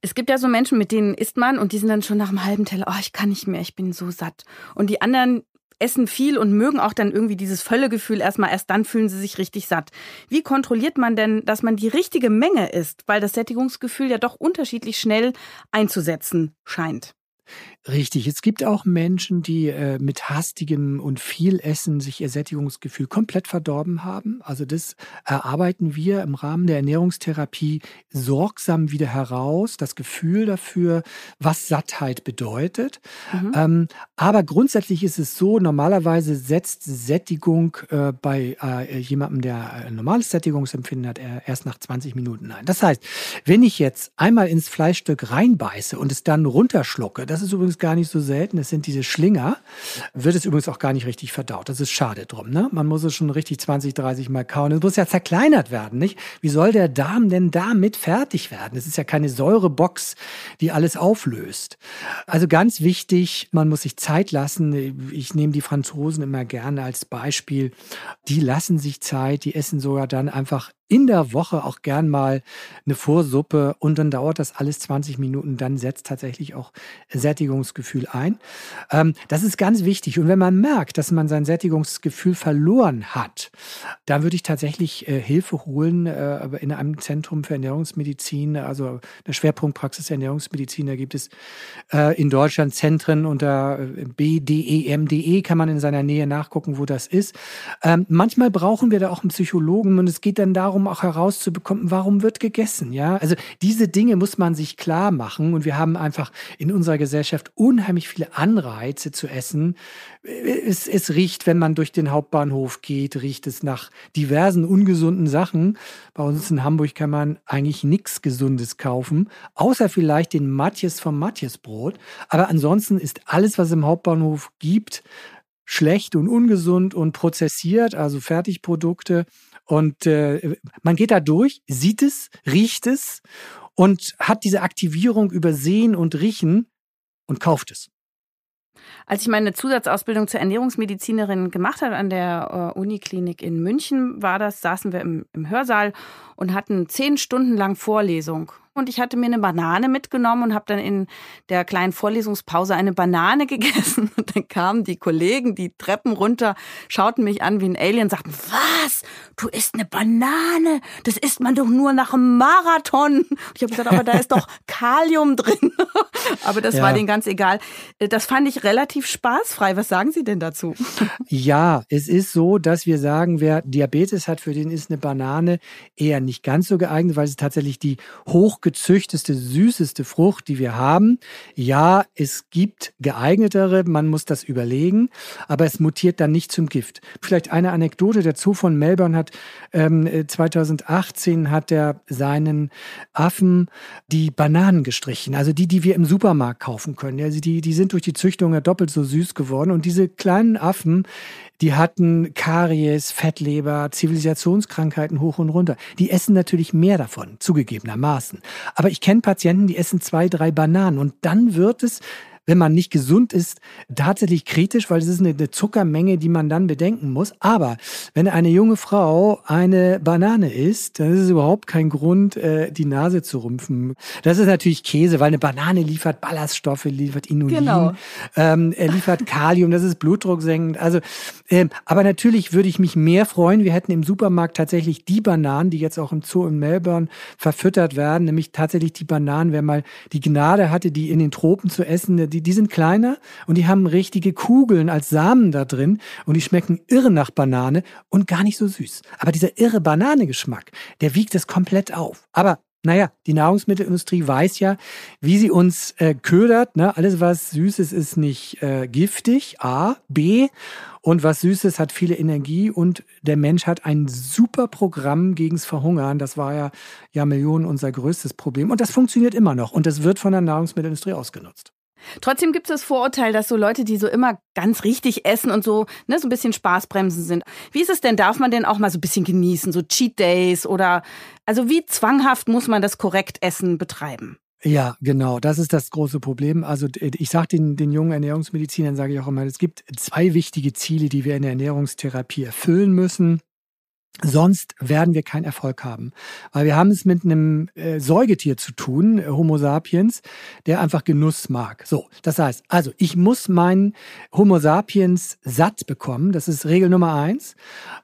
[SPEAKER 1] Es gibt ja so Menschen, mit denen isst man und die sind dann schon nach einem halben Teller, oh, ich kann nicht mehr, ich bin so satt. Und die anderen, essen viel und mögen auch dann irgendwie dieses Völlegefühl erstmal, erst dann fühlen sie sich richtig satt. Wie kontrolliert man denn, dass man die richtige Menge isst, weil das Sättigungsgefühl ja doch unterschiedlich schnell einzusetzen scheint?
[SPEAKER 2] Richtig. Es gibt auch Menschen, die äh, mit hastigem und viel Essen sich ihr Sättigungsgefühl komplett verdorben haben. Also das erarbeiten wir im Rahmen der Ernährungstherapie sorgsam wieder heraus, das Gefühl dafür, was Sattheit bedeutet. Mhm. Ähm, aber grundsätzlich ist es so, normalerweise setzt Sättigung äh, bei äh, jemandem, der ein normales Sättigungsempfinden hat, erst nach 20 Minuten ein. Das heißt, wenn ich jetzt einmal ins Fleischstück reinbeiße und es dann runterschlucke, das ist übrigens gar nicht so selten, es sind diese Schlinger, wird es übrigens auch gar nicht richtig verdaut. Das ist schade drum. Ne? Man muss es schon richtig 20, 30 Mal kauen. Es muss ja zerkleinert werden, nicht? Wie soll der Darm denn damit fertig werden? Es ist ja keine Säurebox, die alles auflöst. Also ganz wichtig, man muss sich Zeit lassen. Ich nehme die Franzosen immer gerne als Beispiel. Die lassen sich Zeit, die essen sogar dann einfach in der Woche auch gern mal eine Vorsuppe und dann dauert das alles 20 Minuten, dann setzt tatsächlich auch Sättigungsgefühl ein. Ähm, das ist ganz wichtig. Und wenn man merkt, dass man sein Sättigungsgefühl verloren hat, dann würde ich tatsächlich äh, Hilfe holen äh, in einem Zentrum für Ernährungsmedizin, also eine Schwerpunktpraxis Ernährungsmedizin. Da gibt es äh, in Deutschland Zentren unter äh, bdem.de e kann man in seiner Nähe nachgucken, wo das ist. Ähm, manchmal brauchen wir da auch einen Psychologen und es geht dann darum, darum auch herauszubekommen, warum wird gegessen, ja? Also diese Dinge muss man sich klar machen und wir haben einfach in unserer Gesellschaft unheimlich viele Anreize zu essen. Es, es riecht, wenn man durch den Hauptbahnhof geht, riecht es nach diversen ungesunden Sachen. Bei uns in Hamburg kann man eigentlich nichts Gesundes kaufen, außer vielleicht den Matjes vom Matjesbrot. Aber ansonsten ist alles, was es im Hauptbahnhof gibt, schlecht und ungesund und prozessiert, also Fertigprodukte. Und äh, man geht da durch, sieht es, riecht es und hat diese Aktivierung über Sehen und Riechen und kauft es.
[SPEAKER 1] Als ich meine Zusatzausbildung zur Ernährungsmedizinerin gemacht habe an der äh, Uniklinik in München, war das, saßen wir im, im Hörsaal und hatten zehn Stunden lang Vorlesung und ich hatte mir eine Banane mitgenommen und habe dann in der kleinen Vorlesungspause eine Banane *laughs* gegessen. Und dann kamen die Kollegen die Treppen runter, schauten mich an wie ein Alien, sagten, was? Du isst eine Banane? Das isst man doch nur nach einem Marathon. Und ich habe gesagt, aber da ist doch *laughs* Kalium drin. *laughs* aber das ja. war denen ganz egal. Das fand ich relativ spaßfrei. Was sagen Sie denn dazu?
[SPEAKER 2] Ja, es ist so, dass wir sagen, wer Diabetes hat, für den ist eine Banane eher nicht ganz so geeignet, weil es tatsächlich die hoch hochgezüchteste, süßeste Frucht, die wir haben. Ja, es gibt geeignetere, man muss das überlegen, aber es mutiert dann nicht zum Gift. Vielleicht eine Anekdote dazu von Melbourne hat ähm, 2018 hat er seinen Affen die Bananen gestrichen, also die, die wir im Supermarkt kaufen können. Also die, die sind durch die Züchtung ja doppelt so süß geworden und diese kleinen Affen, die hatten Karies, Fettleber, Zivilisationskrankheiten hoch und runter. Die essen natürlich mehr davon, zugegebenermaßen. Aber ich kenne Patienten, die essen zwei, drei Bananen und dann wird es wenn man nicht gesund ist, tatsächlich kritisch, weil es ist eine, eine Zuckermenge, die man dann bedenken muss. Aber wenn eine junge Frau eine Banane isst, dann ist es überhaupt kein Grund, äh, die Nase zu rümpfen. Das ist natürlich Käse, weil eine Banane liefert Ballaststoffe, liefert Inulin, genau. ähm, er liefert Kalium, das ist blutdrucksenkend. Also, ähm, aber natürlich würde ich mich mehr freuen. Wir hätten im Supermarkt tatsächlich die Bananen, die jetzt auch im Zoo in Melbourne verfüttert werden, nämlich tatsächlich die Bananen, wer mal die Gnade hatte, die in den Tropen zu essen, die, die sind kleiner und die haben richtige Kugeln als Samen da drin und die schmecken irre nach Banane und gar nicht so süß. Aber dieser irre Bananengeschmack, der wiegt es komplett auf. Aber naja, die Nahrungsmittelindustrie weiß ja, wie sie uns äh, ködert. Ne? Alles, was süß ist, ist nicht äh, giftig. A. B. Und was Süßes hat viele Energie und der Mensch hat ein super Programm gegens Verhungern. Das war ja, ja Millionen unser größtes Problem. Und das funktioniert immer noch. Und das wird von der Nahrungsmittelindustrie ausgenutzt.
[SPEAKER 1] Trotzdem gibt es das Vorurteil, dass so Leute, die so immer ganz richtig essen und so, ne, so ein bisschen Spaßbremsen sind. Wie ist es denn? Darf man denn auch mal so ein bisschen genießen, so Cheat Days oder, also wie zwanghaft muss man das korrekt Essen betreiben?
[SPEAKER 2] Ja, genau. Das ist das große Problem. Also ich sage den, den jungen Ernährungsmedizinern, sage ich auch immer, es gibt zwei wichtige Ziele, die wir in der Ernährungstherapie erfüllen müssen. Sonst werden wir keinen Erfolg haben. Weil wir haben es mit einem äh, Säugetier zu tun, äh, Homo sapiens, der einfach Genuss mag. So, das heißt, also ich muss meinen Homo sapiens satt bekommen. Das ist Regel Nummer eins.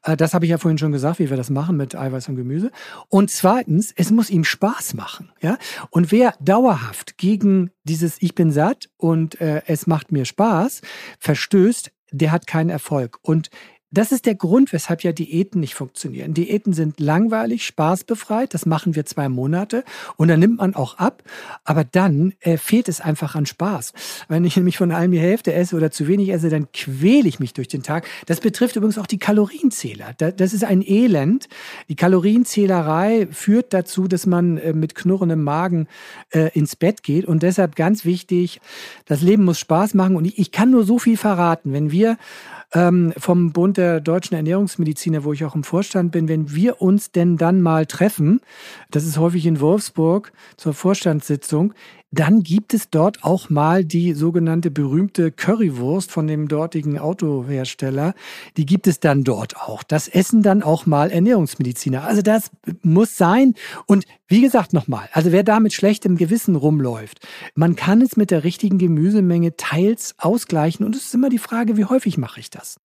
[SPEAKER 2] Äh, das habe ich ja vorhin schon gesagt, wie wir das machen mit Eiweiß und Gemüse. Und zweitens, es muss ihm Spaß machen. Ja? Und wer dauerhaft gegen dieses Ich bin satt und äh, es macht mir Spaß verstößt, der hat keinen Erfolg. Und das ist der Grund, weshalb ja Diäten nicht funktionieren. Diäten sind langweilig, spaßbefreit, das machen wir zwei Monate und dann nimmt man auch ab, aber dann äh, fehlt es einfach an Spaß. Wenn ich nämlich von allem die Hälfte esse oder zu wenig esse, dann quäle ich mich durch den Tag. Das betrifft übrigens auch die Kalorienzähler. Das ist ein Elend. Die Kalorienzählerei führt dazu, dass man äh, mit knurrendem Magen äh, ins Bett geht und deshalb ganz wichtig, das Leben muss Spaß machen und ich kann nur so viel verraten. Wenn wir ähm, vom Bund der deutschen Ernährungsmediziner, wo ich auch im Vorstand bin, wenn wir uns denn dann mal treffen, das ist häufig in Wolfsburg zur Vorstandssitzung, dann gibt es dort auch mal die sogenannte berühmte Currywurst von dem dortigen Autohersteller. Die gibt es dann dort auch. Das essen dann auch mal Ernährungsmediziner. Also das muss sein. Und wie gesagt nochmal, also wer da mit schlechtem Gewissen rumläuft, man kann es mit der richtigen Gemüsemenge teils ausgleichen. Und es ist immer die Frage, wie häufig mache ich das?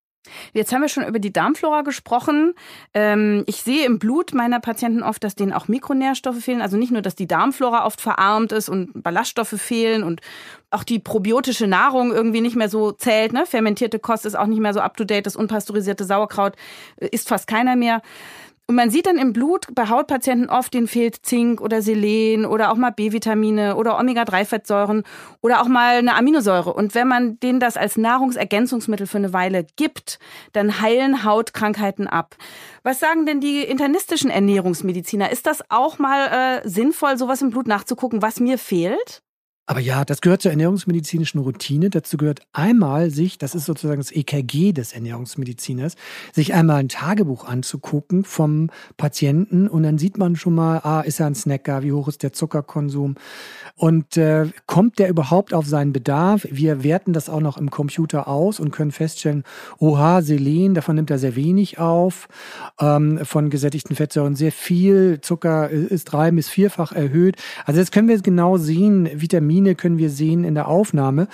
[SPEAKER 1] Jetzt haben wir schon über die Darmflora gesprochen. Ähm, ich sehe im Blut meiner Patienten oft, dass denen auch Mikronährstoffe fehlen. Also nicht nur, dass die Darmflora oft verarmt ist und Ballaststoffe fehlen und auch die probiotische Nahrung irgendwie nicht mehr so zählt. Ne? Fermentierte Kost ist auch nicht mehr so up-to-date. Das unpasteurisierte Sauerkraut äh, isst fast keiner mehr. Und man sieht dann im Blut bei Hautpatienten oft, denen fehlt Zink oder Selen oder auch mal B-Vitamine oder Omega-3-Fettsäuren oder auch mal eine Aminosäure. Und wenn man denen das als Nahrungsergänzungsmittel für eine Weile gibt, dann heilen Hautkrankheiten ab. Was sagen denn die internistischen Ernährungsmediziner? Ist das auch mal äh, sinnvoll, sowas im Blut nachzugucken, was mir fehlt?
[SPEAKER 2] Aber ja, das gehört zur ernährungsmedizinischen Routine. Dazu gehört einmal sich, das ist sozusagen das EKG des Ernährungsmediziners, sich einmal ein Tagebuch anzugucken vom Patienten und dann sieht man schon mal, ah, ist er ein Snacker, wie hoch ist der Zuckerkonsum und äh, kommt der überhaupt auf seinen Bedarf? Wir werten das auch noch im Computer aus und können feststellen, oha, Selen, davon nimmt er sehr wenig auf, ähm, von gesättigten Fettsäuren sehr viel, Zucker ist drei bis vierfach erhöht. Also jetzt können wir genau sehen, Vitamin Vitamine können wir sehen in der Aufnahme.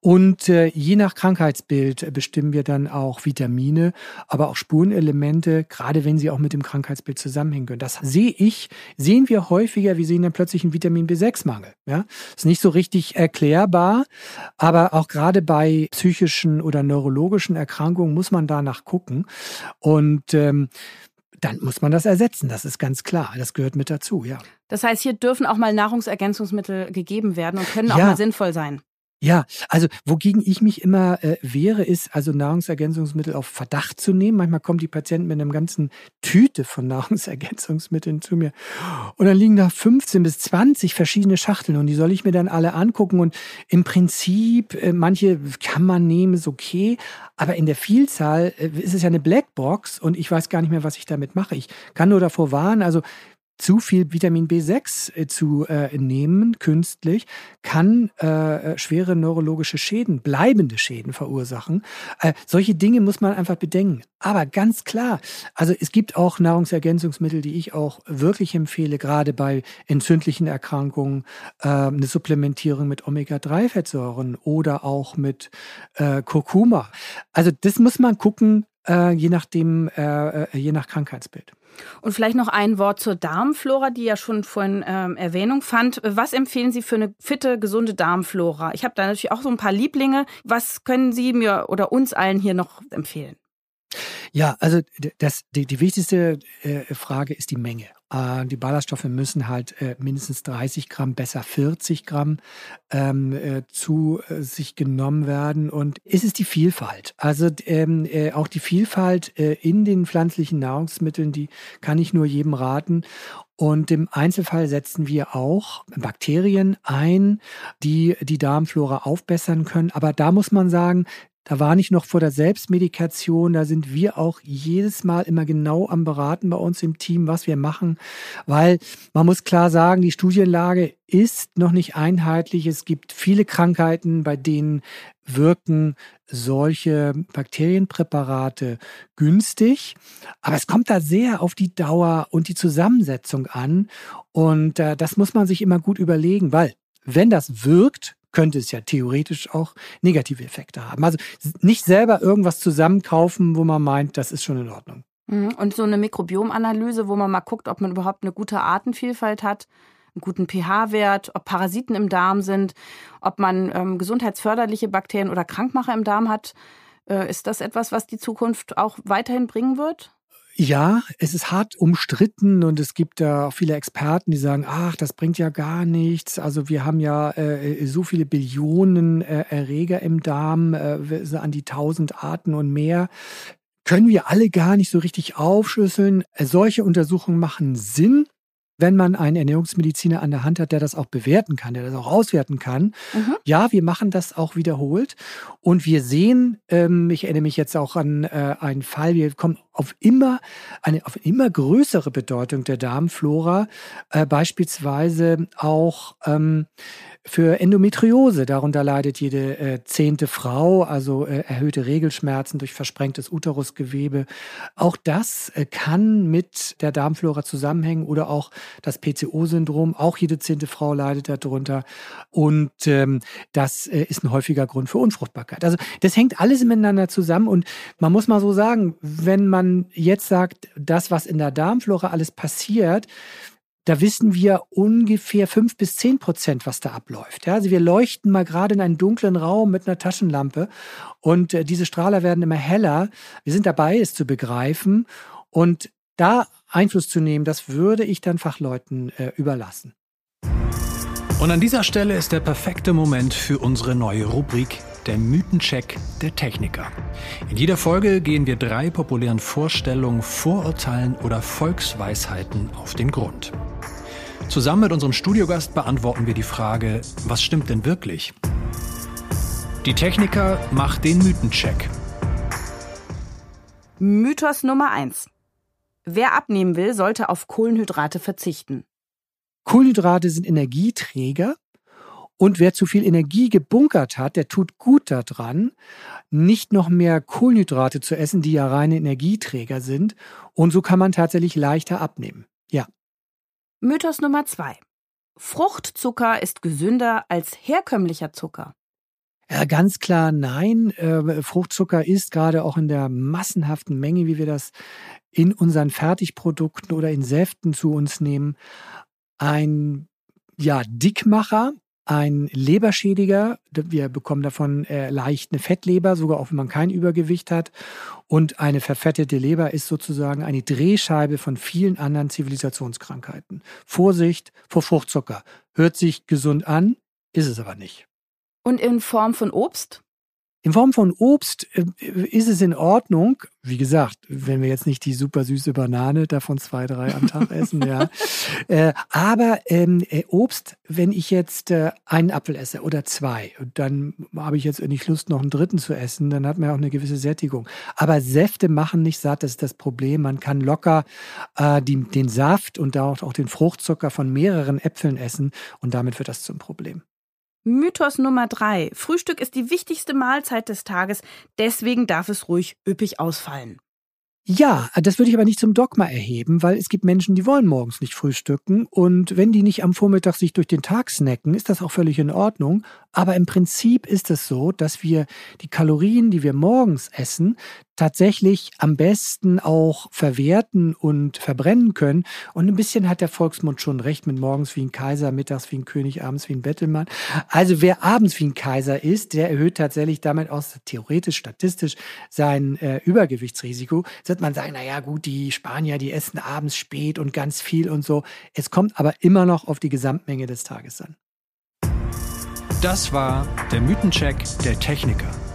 [SPEAKER 2] Und äh, je nach Krankheitsbild bestimmen wir dann auch Vitamine, aber auch Spurenelemente, gerade wenn sie auch mit dem Krankheitsbild zusammenhängen können. Das sehe ich, sehen wir häufiger, wir sehen dann plötzlich einen Vitamin B6-Mangel. Ja? Ist nicht so richtig erklärbar, aber auch gerade bei psychischen oder neurologischen Erkrankungen muss man danach gucken. Und ähm, dann muss man das ersetzen. Das ist ganz klar. Das gehört mit dazu, ja.
[SPEAKER 1] Das heißt, hier dürfen auch mal Nahrungsergänzungsmittel gegeben werden und können auch ja. mal sinnvoll sein.
[SPEAKER 2] Ja, also wogegen ich mich immer äh, wehre, ist also Nahrungsergänzungsmittel auf Verdacht zu nehmen. Manchmal kommen die Patienten mit einem ganzen Tüte von *laughs* Nahrungsergänzungsmitteln zu mir und dann liegen da 15 bis 20 verschiedene Schachteln und die soll ich mir dann alle angucken und im Prinzip, äh, manche kann man nehmen, ist okay, aber in der Vielzahl äh, ist es ja eine Blackbox und ich weiß gar nicht mehr, was ich damit mache. Ich kann nur davor warnen, also zu viel Vitamin B6 äh, zu äh, nehmen, künstlich, kann äh, schwere neurologische Schäden, bleibende Schäden verursachen. Äh, solche Dinge muss man einfach bedenken. Aber ganz klar, also es gibt auch Nahrungsergänzungsmittel, die ich auch wirklich empfehle, gerade bei entzündlichen Erkrankungen, äh, eine Supplementierung mit Omega-3-Fettsäuren oder auch mit äh, Kurkuma. Also das muss man gucken, äh, je nachdem, äh, äh, je nach Krankheitsbild.
[SPEAKER 1] Und vielleicht noch ein Wort zur Darmflora, die ja schon vorhin ähm, Erwähnung fand. Was empfehlen Sie für eine fitte, gesunde Darmflora? Ich habe da natürlich auch so ein paar Lieblinge. Was können Sie mir oder uns allen hier noch empfehlen?
[SPEAKER 2] Ja, also das, die, die wichtigste äh, Frage ist die Menge. Äh, die Ballaststoffe müssen halt äh, mindestens 30 Gramm, besser 40 Gramm ähm, äh, zu sich genommen werden. Und es ist die Vielfalt. Also ähm, äh, auch die Vielfalt in den pflanzlichen Nahrungsmitteln, die kann ich nur jedem raten. Und im Einzelfall setzen wir auch Bakterien ein, die die Darmflora aufbessern können. Aber da muss man sagen, da war nicht noch vor der Selbstmedikation, da sind wir auch jedes Mal immer genau am Beraten bei uns im Team, was wir machen, weil man muss klar sagen, die Studienlage ist noch nicht einheitlich. Es gibt viele Krankheiten, bei denen wirken solche Bakterienpräparate günstig, aber es kommt da sehr auf die Dauer und die Zusammensetzung an. Und äh, das muss man sich immer gut überlegen, weil wenn das wirkt, könnte es ja theoretisch auch negative Effekte haben. Also nicht selber irgendwas zusammenkaufen, wo man meint, das ist schon in Ordnung.
[SPEAKER 1] Mhm. Und so eine Mikrobiomanalyse, wo man mal guckt, ob man überhaupt eine gute Artenvielfalt hat, einen guten pH-Wert, ob Parasiten im Darm sind, ob man ähm, gesundheitsförderliche Bakterien oder Krankmacher im Darm hat. Äh, ist das etwas, was die Zukunft auch weiterhin bringen wird?
[SPEAKER 2] Ja, es ist hart umstritten und es gibt da auch viele Experten, die sagen, ach, das bringt ja gar nichts. Also wir haben ja äh, so viele Billionen äh, Erreger im Darm, äh, an die tausend Arten und mehr. Können wir alle gar nicht so richtig aufschlüsseln. Solche Untersuchungen machen Sinn, wenn man einen Ernährungsmediziner an der Hand hat, der das auch bewerten kann, der das auch auswerten kann. Mhm. Ja, wir machen das auch wiederholt. Und wir sehen, ähm, ich erinnere mich jetzt auch an äh, einen Fall, wir kommen auf immer eine auf immer größere Bedeutung der Darmflora, äh, beispielsweise auch ähm, für Endometriose. Darunter leidet jede äh, zehnte Frau, also äh, erhöhte Regelschmerzen durch versprengtes Uterusgewebe. Auch das äh, kann mit der Darmflora zusammenhängen oder auch das PCO-Syndrom. Auch jede zehnte Frau leidet darunter. Und ähm, das äh, ist ein häufiger Grund für Unfruchtbarkeit. Also das hängt alles miteinander zusammen. Und man muss mal so sagen, wenn man jetzt sagt, das, was in der Darmflora alles passiert, da wissen wir ungefähr fünf bis zehn Prozent, was da abläuft. Ja, also wir leuchten mal gerade in einen dunklen Raum mit einer Taschenlampe und äh, diese Strahler werden immer heller. Wir sind dabei, es zu begreifen und da Einfluss zu nehmen, das würde ich dann Fachleuten äh, überlassen.
[SPEAKER 3] Und an dieser Stelle ist der perfekte Moment für unsere neue Rubrik, der Mythencheck der Techniker. In jeder Folge gehen wir drei populären Vorstellungen, Vorurteilen oder Volksweisheiten auf den Grund. Zusammen mit unserem Studiogast beantworten wir die Frage, was stimmt denn wirklich? Die Techniker macht den Mythencheck.
[SPEAKER 1] Mythos Nummer 1. Wer abnehmen will, sollte auf Kohlenhydrate verzichten.
[SPEAKER 2] Kohlenhydrate sind Energieträger und wer zu viel Energie gebunkert hat, der tut gut daran, nicht noch mehr Kohlenhydrate zu essen, die ja reine Energieträger sind. Und so kann man tatsächlich leichter abnehmen. Ja.
[SPEAKER 1] Mythos Nummer zwei. Fruchtzucker ist gesünder als herkömmlicher Zucker.
[SPEAKER 2] Ja, ganz klar nein. Äh, Fruchtzucker ist gerade auch in der massenhaften Menge, wie wir das in unseren Fertigprodukten oder in Säften zu uns nehmen, ein ja, Dickmacher, ein Leberschädiger. Wir bekommen davon äh, leicht eine Fettleber, sogar auch wenn man kein Übergewicht hat. Und eine verfettete Leber ist sozusagen eine Drehscheibe von vielen anderen Zivilisationskrankheiten. Vorsicht vor Fruchtzucker. Hört sich gesund an, ist es aber nicht.
[SPEAKER 1] Und in Form von Obst?
[SPEAKER 2] In Form von Obst äh, ist es in Ordnung. Wie gesagt, wenn wir jetzt nicht die super süße Banane davon zwei, drei am Tag *laughs* essen, ja. Äh, aber ähm, äh, Obst, wenn ich jetzt äh, einen Apfel esse oder zwei, dann habe ich jetzt nicht Lust, noch einen dritten zu essen, dann hat man ja auch eine gewisse Sättigung. Aber Säfte machen nicht satt, das ist das Problem. Man kann locker äh, die, den Saft und auch, auch den Fruchtzucker von mehreren Äpfeln essen und damit wird das zum Problem.
[SPEAKER 1] Mythos Nummer drei. Frühstück ist die wichtigste Mahlzeit des Tages, deswegen darf es ruhig üppig ausfallen.
[SPEAKER 2] Ja, das würde ich aber nicht zum Dogma erheben, weil es gibt Menschen, die wollen morgens nicht frühstücken und wenn die nicht am Vormittag sich durch den Tag snacken, ist das auch völlig in Ordnung. Aber im Prinzip ist es so, dass wir die Kalorien, die wir morgens essen, tatsächlich am besten auch verwerten und verbrennen können. Und ein bisschen hat der Volksmund schon recht mit morgens wie ein Kaiser, mittags wie ein König, abends wie ein Bettelmann. Also wer abends wie ein Kaiser ist, der erhöht tatsächlich damit aus theoretisch, statistisch sein äh, Übergewichtsrisiko. Jetzt wird man sagen, na ja, gut, die Spanier, die essen abends spät und ganz viel und so. Es kommt aber immer noch auf die Gesamtmenge des Tages an.
[SPEAKER 3] Das war der Mythencheck der Techniker.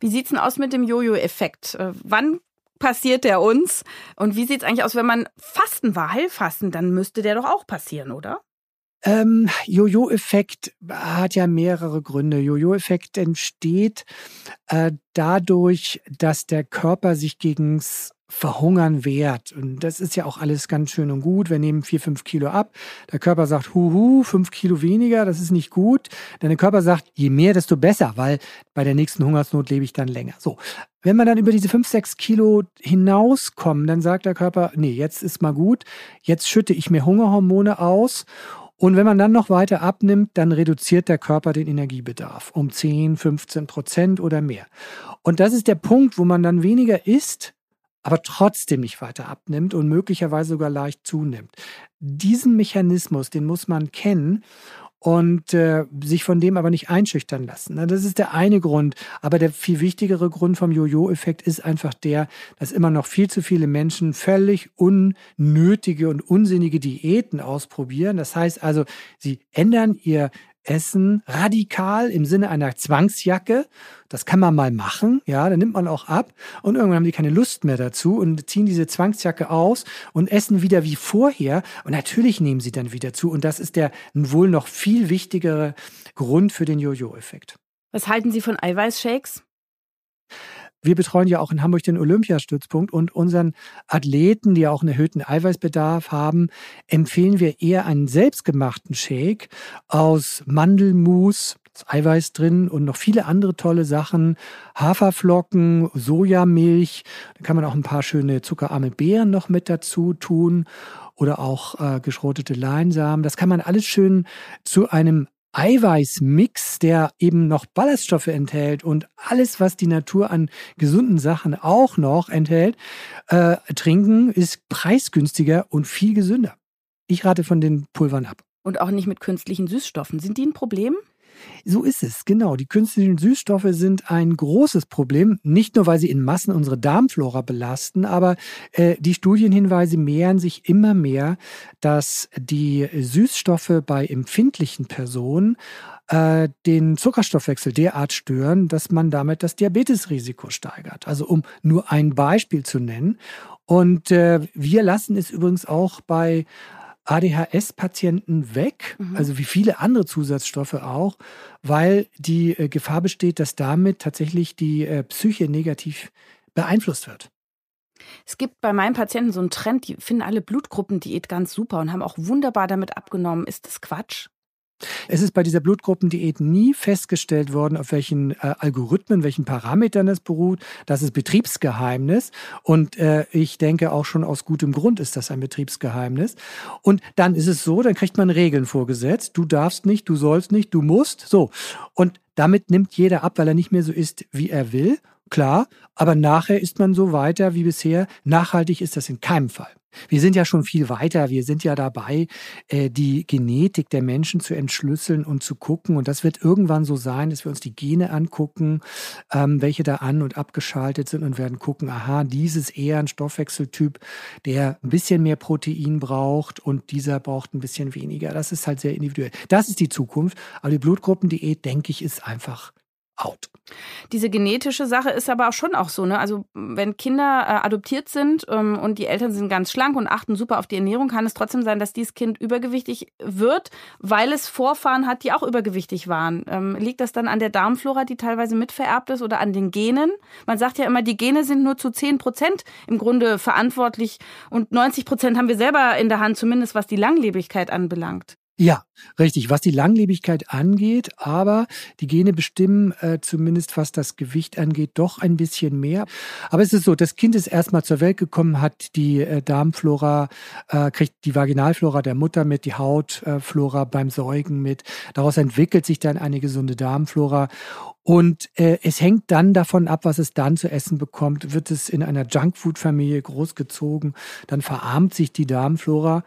[SPEAKER 1] Wie sieht's denn aus mit dem Jojo-Effekt? Äh, wann passiert der uns? Und wie sieht's eigentlich aus, wenn man Fasten war, Heilfasten? Dann müsste der doch auch passieren, oder?
[SPEAKER 2] Ähm, Jojo-Effekt hat ja mehrere Gründe. Jojo-Effekt entsteht äh, dadurch, dass der Körper sich gegens Verhungern wehrt. Und das ist ja auch alles ganz schön und gut. Wir nehmen vier, fünf Kilo ab. Der Körper sagt, huhu, fünf Kilo weniger, das ist nicht gut. Denn der Körper sagt, je mehr, desto besser, weil bei der nächsten Hungersnot lebe ich dann länger. So. Wenn man dann über diese fünf, sechs Kilo hinauskommen, dann sagt der Körper, nee, jetzt ist mal gut. Jetzt schütte ich mir Hungerhormone aus. Und wenn man dann noch weiter abnimmt, dann reduziert der Körper den Energiebedarf um 10, 15 Prozent oder mehr. Und das ist der Punkt, wo man dann weniger isst, aber trotzdem nicht weiter abnimmt und möglicherweise sogar leicht zunimmt. Diesen Mechanismus, den muss man kennen und äh, sich von dem aber nicht einschüchtern lassen. Na, das ist der eine Grund. Aber der viel wichtigere Grund vom Jojo-Effekt ist einfach der, dass immer noch viel zu viele Menschen völlig unnötige und unsinnige Diäten ausprobieren. Das heißt also, sie ändern ihr Essen radikal im Sinne einer Zwangsjacke. Das kann man mal machen, ja, dann nimmt man auch ab und irgendwann haben die keine Lust mehr dazu und ziehen diese Zwangsjacke aus und essen wieder wie vorher und natürlich nehmen sie dann wieder zu und das ist der wohl noch viel wichtigere Grund für den Jojo-Effekt.
[SPEAKER 1] Was halten Sie von Eiweißshakes?
[SPEAKER 2] Wir betreuen ja auch in Hamburg den Olympiastützpunkt und unseren Athleten, die auch einen erhöhten Eiweißbedarf haben, empfehlen wir eher einen selbstgemachten Shake aus Mandelmus, Eiweiß drin und noch viele andere tolle Sachen. Haferflocken, Sojamilch, da kann man auch ein paar schöne zuckerarme Beeren noch mit dazu tun oder auch äh, geschrotete Leinsamen. Das kann man alles schön zu einem Eiweißmix, der eben noch Ballaststoffe enthält und alles, was die Natur an gesunden Sachen auch noch enthält, äh, trinken, ist preisgünstiger und viel gesünder. Ich rate von den Pulvern ab.
[SPEAKER 1] Und auch nicht mit künstlichen Süßstoffen. Sind die ein Problem?
[SPEAKER 2] So ist es, genau. Die künstlichen Süßstoffe sind ein großes Problem, nicht nur weil sie in Massen unsere Darmflora belasten, aber äh, die Studienhinweise mehren sich immer mehr, dass die Süßstoffe bei empfindlichen Personen äh, den Zuckerstoffwechsel derart stören, dass man damit das Diabetesrisiko steigert. Also um nur ein Beispiel zu nennen. Und äh, wir lassen es übrigens auch bei ADHS-Patienten weg, mhm. also wie viele andere Zusatzstoffe auch, weil die äh, Gefahr besteht, dass damit tatsächlich die äh, Psyche negativ beeinflusst wird.
[SPEAKER 1] Es gibt bei meinen Patienten so einen Trend, die finden alle Blutgruppendiät ganz super und haben auch wunderbar damit abgenommen. Ist das Quatsch?
[SPEAKER 2] Es ist bei dieser Blutgruppendiät nie festgestellt worden, auf welchen äh, Algorithmen, welchen Parametern es beruht. Das ist Betriebsgeheimnis. Und äh, ich denke auch schon aus gutem Grund ist das ein Betriebsgeheimnis. Und dann ist es so, dann kriegt man Regeln vorgesetzt. Du darfst nicht, du sollst nicht, du musst. So. Und damit nimmt jeder ab, weil er nicht mehr so ist, wie er will. Klar. Aber nachher ist man so weiter wie bisher. Nachhaltig ist das in keinem Fall. Wir sind ja schon viel weiter. Wir sind ja dabei, äh, die Genetik der Menschen zu entschlüsseln und zu gucken. Und das wird irgendwann so sein, dass wir uns die Gene angucken, ähm, welche da an- und abgeschaltet sind und werden gucken, aha, dieses eher ein Stoffwechseltyp, der ein bisschen mehr Protein braucht und dieser braucht ein bisschen weniger. Das ist halt sehr individuell. Das ist die Zukunft. Aber die Blutgruppendiät, denke ich, ist einfach out.
[SPEAKER 1] Diese genetische Sache ist aber auch schon auch so, ne? Also wenn Kinder äh, adoptiert sind ähm, und die Eltern sind ganz schlank und achten super auf die Ernährung, kann es trotzdem sein, dass dieses Kind übergewichtig wird, weil es Vorfahren hat, die auch übergewichtig waren. Ähm, liegt das dann an der Darmflora, die teilweise mitvererbt ist oder an den Genen? Man sagt ja immer, die Gene sind nur zu 10 Prozent im Grunde verantwortlich und 90 Prozent haben wir selber in der Hand, zumindest was die Langlebigkeit anbelangt.
[SPEAKER 2] Ja, richtig, was die Langlebigkeit angeht, aber die Gene bestimmen äh, zumindest, was das Gewicht angeht, doch ein bisschen mehr. Aber es ist so, das Kind ist erstmal zur Welt gekommen, hat die äh, Darmflora, äh, kriegt die Vaginalflora der Mutter mit, die Hautflora beim Säugen mit. Daraus entwickelt sich dann eine gesunde Darmflora. Und äh, es hängt dann davon ab, was es dann zu essen bekommt. Wird es in einer Junkfood-Familie großgezogen, dann verarmt sich die Darmflora.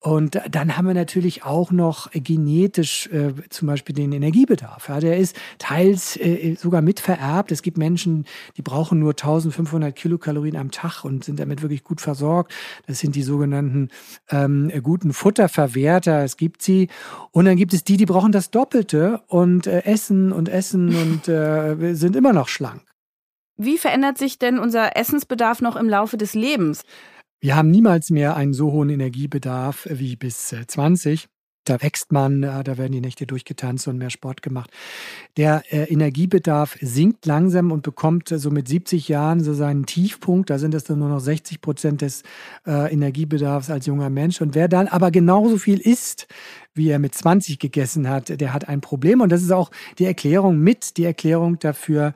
[SPEAKER 2] Und dann haben wir natürlich auch noch genetisch äh, zum Beispiel den Energiebedarf. Ja, der ist teils äh, sogar mitvererbt. Es gibt Menschen, die brauchen nur 1500 Kilokalorien am Tag und sind damit wirklich gut versorgt. Das sind die sogenannten ähm, guten Futterverwerter. Es gibt sie. Und dann gibt es die, die brauchen das Doppelte und äh, essen und essen *laughs* und äh, sind immer noch schlank.
[SPEAKER 1] Wie verändert sich denn unser Essensbedarf noch im Laufe des Lebens?
[SPEAKER 2] Wir haben niemals mehr einen so hohen Energiebedarf wie bis 20. Äh, da wächst man, äh, da werden die Nächte durchgetanzt und mehr Sport gemacht. Der äh, Energiebedarf sinkt langsam und bekommt so mit 70 Jahren so seinen Tiefpunkt. Da sind es dann nur noch 60 Prozent des Energiebedarfs als junger Mensch. Und wer dann aber genauso viel isst wie er mit 20 gegessen hat, der hat ein Problem. Und das ist auch die Erklärung mit, die Erklärung dafür,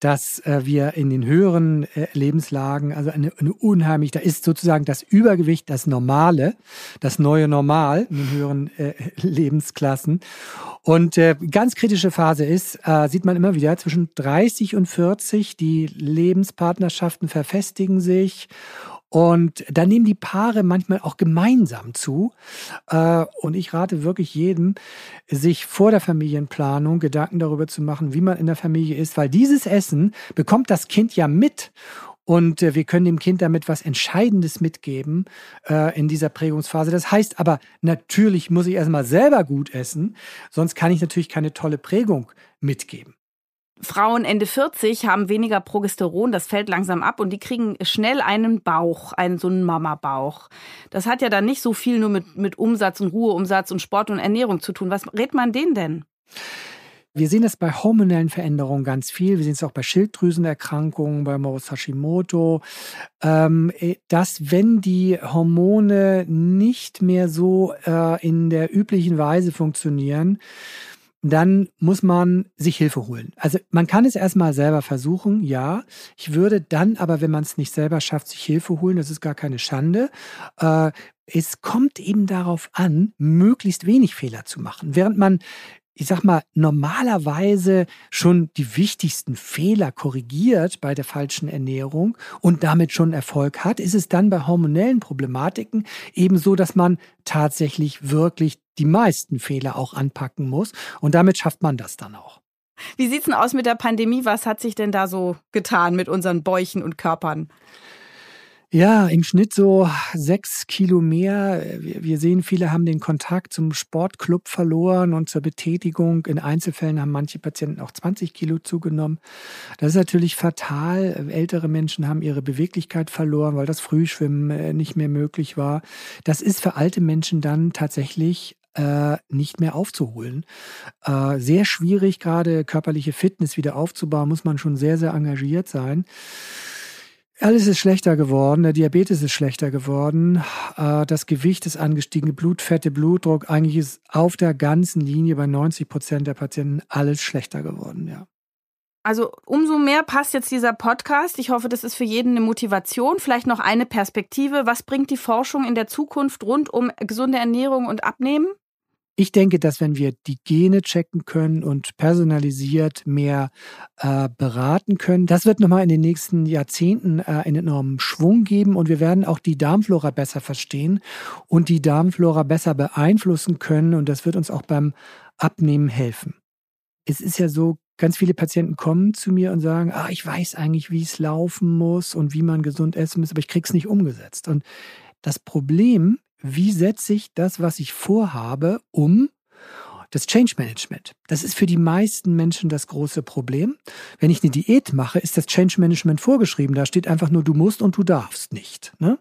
[SPEAKER 2] dass äh, wir in den höheren äh, Lebenslagen, also eine, eine unheimlich, da ist sozusagen das Übergewicht das Normale, das neue Normal in den höheren äh, Lebensklassen. Und ganz kritische Phase ist, sieht man immer wieder, zwischen 30 und 40, die Lebenspartnerschaften verfestigen sich und da nehmen die Paare manchmal auch gemeinsam zu. Äh, und ich rate wirklich jedem, sich vor der Familienplanung Gedanken darüber zu machen, wie man in der Familie ist, weil dieses Essen bekommt das Kind ja mit. Und äh, wir können dem Kind damit was Entscheidendes mitgeben äh, in dieser Prägungsphase. Das heißt aber, natürlich muss ich erstmal selber gut essen, sonst kann ich natürlich keine tolle Prägung mitgeben.
[SPEAKER 1] Frauen Ende 40 haben weniger Progesteron, das fällt langsam ab und die kriegen schnell einen Bauch, einen so einen Mama-Bauch. Das hat ja dann nicht so viel nur mit, mit Umsatz und Ruheumsatz und Sport und Ernährung zu tun. Was rät man denen denn?
[SPEAKER 2] Wir sehen das bei hormonellen Veränderungen ganz viel. Wir sehen es auch bei Schilddrüsenerkrankungen, bei Moritz Hashimoto, ähm, äh, dass wenn die Hormone nicht mehr so äh, in der üblichen Weise funktionieren, dann muss man sich Hilfe holen. Also man kann es erstmal selber versuchen, ja. Ich würde dann aber, wenn man es nicht selber schafft, sich Hilfe holen, das ist gar keine Schande. Äh, es kommt eben darauf an, möglichst wenig Fehler zu machen. Während man ich sag mal, normalerweise schon die wichtigsten Fehler korrigiert bei der falschen Ernährung und damit schon Erfolg hat, ist es dann bei hormonellen Problematiken eben so, dass man tatsächlich wirklich die meisten Fehler auch anpacken muss. Und damit schafft man das dann auch.
[SPEAKER 1] Wie sieht's denn aus mit der Pandemie? Was hat sich denn da so getan mit unseren Bäuchen und Körpern?
[SPEAKER 2] Ja, im Schnitt so sechs Kilo mehr. Wir sehen, viele haben den Kontakt zum Sportclub verloren und zur Betätigung. In Einzelfällen haben manche Patienten auch 20 Kilo zugenommen. Das ist natürlich fatal. Ältere Menschen haben ihre Beweglichkeit verloren, weil das Frühschwimmen äh, nicht mehr möglich war. Das ist für alte Menschen dann tatsächlich äh, nicht mehr aufzuholen. Äh, sehr schwierig, gerade körperliche Fitness wieder aufzubauen, muss man schon sehr, sehr engagiert sein. Alles ist schlechter geworden, der Diabetes ist schlechter geworden, äh, das Gewicht ist angestiegen, Blutfette, Blutdruck, eigentlich ist auf der ganzen Linie bei 90 Prozent der Patienten alles schlechter geworden, ja.
[SPEAKER 1] Also umso mehr passt jetzt dieser Podcast. Ich hoffe, das ist für jeden eine Motivation, vielleicht noch eine Perspektive. Was bringt die Forschung in der Zukunft rund um gesunde Ernährung und Abnehmen?
[SPEAKER 2] Ich denke, dass wenn wir die Gene checken können und personalisiert mehr äh, beraten können, das wird nochmal in den nächsten Jahrzehnten äh, einen enormen Schwung geben und wir werden auch die Darmflora besser verstehen und die Darmflora besser beeinflussen können und das wird uns auch beim Abnehmen helfen. Es ist ja so, ganz viele Patienten kommen zu mir und sagen, ah, ich weiß eigentlich, wie es laufen muss und wie man gesund essen muss, aber ich krieg's nicht umgesetzt. Und das Problem wie setze ich das, was ich vorhabe, um? Das Change Management. Das ist für die meisten Menschen das große Problem. Wenn ich eine Diät mache, ist das Change Management vorgeschrieben. Da steht einfach nur, du musst und du darfst nicht. Ne?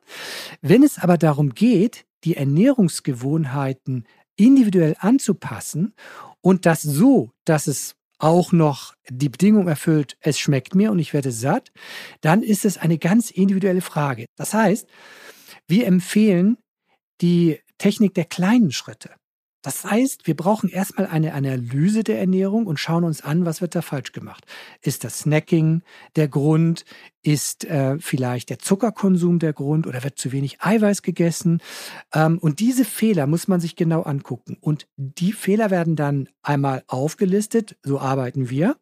[SPEAKER 2] Wenn es aber darum geht, die Ernährungsgewohnheiten individuell anzupassen und das so, dass es auch noch die Bedingung erfüllt, es schmeckt mir und ich werde satt, dann ist es eine ganz individuelle Frage. Das heißt, wir empfehlen die Technik der kleinen Schritte. Das heißt, wir brauchen erstmal eine Analyse der Ernährung und schauen uns an, was wird da falsch gemacht. Ist das Snacking der Grund? Ist äh, vielleicht der Zuckerkonsum der Grund oder wird zu wenig Eiweiß gegessen? Ähm, und diese Fehler muss man sich genau angucken. Und die Fehler werden dann einmal aufgelistet, so arbeiten wir.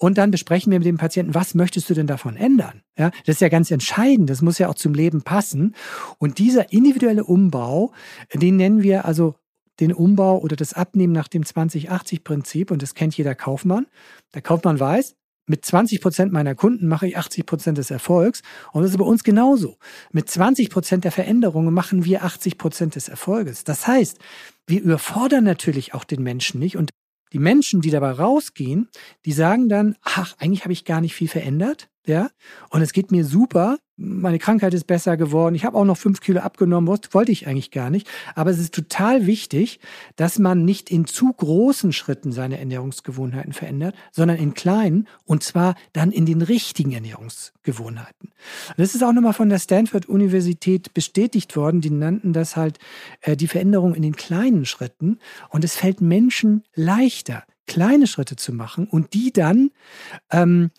[SPEAKER 2] Und dann besprechen wir mit dem Patienten, was möchtest du denn davon ändern? Ja, das ist ja ganz entscheidend. Das muss ja auch zum Leben passen. Und dieser individuelle Umbau, den nennen wir also den Umbau oder das Abnehmen nach dem 20-80-Prinzip. Und das kennt jeder Kaufmann. Der Kaufmann weiß, mit 20 Prozent meiner Kunden mache ich 80 Prozent des Erfolgs. Und das ist bei uns genauso. Mit 20 Prozent der Veränderungen machen wir 80 Prozent des Erfolges. Das heißt, wir überfordern natürlich auch den Menschen nicht. Und die Menschen, die dabei rausgehen, die sagen dann, ach, eigentlich habe ich gar nicht viel verändert, ja, und es geht mir super, meine Krankheit ist besser geworden, ich habe auch noch fünf Kilo abgenommen, wollte ich eigentlich gar nicht, aber es ist total wichtig, dass man nicht in zu großen Schritten seine Ernährungsgewohnheiten verändert, sondern in kleinen und zwar dann in den richtigen Ernährungsgewohnheiten. das ist auch nochmal von der Stanford-Universität bestätigt worden, die nannten das halt äh, die Veränderung in den kleinen Schritten. Und es fällt Menschen leichter, kleine Schritte zu machen und die dann ähm,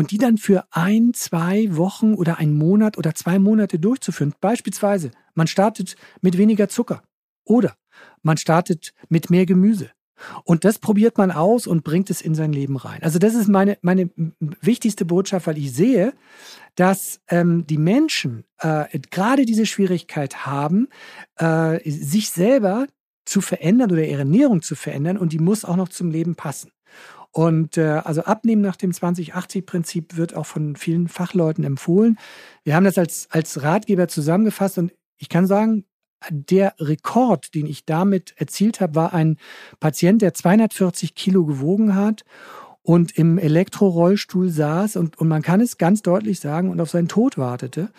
[SPEAKER 2] und die dann für ein, zwei Wochen oder einen Monat oder zwei Monate durchzuführen. Beispielsweise, man startet mit weniger Zucker oder man startet mit mehr Gemüse. Und das probiert man aus und bringt es in sein Leben rein. Also das ist meine, meine wichtigste Botschaft, weil ich sehe, dass ähm, die Menschen äh, gerade diese Schwierigkeit haben, äh, sich selber zu verändern oder ihre Ernährung zu verändern und die muss auch noch zum Leben passen. Und äh, also Abnehmen nach dem 2080-Prinzip wird auch von vielen Fachleuten empfohlen. Wir haben das als, als Ratgeber zusammengefasst und ich kann sagen, der Rekord, den ich damit erzielt habe, war ein Patient, der 240 Kilo gewogen hat und im Elektrorollstuhl saß und, und man kann es ganz deutlich sagen und auf seinen Tod wartete.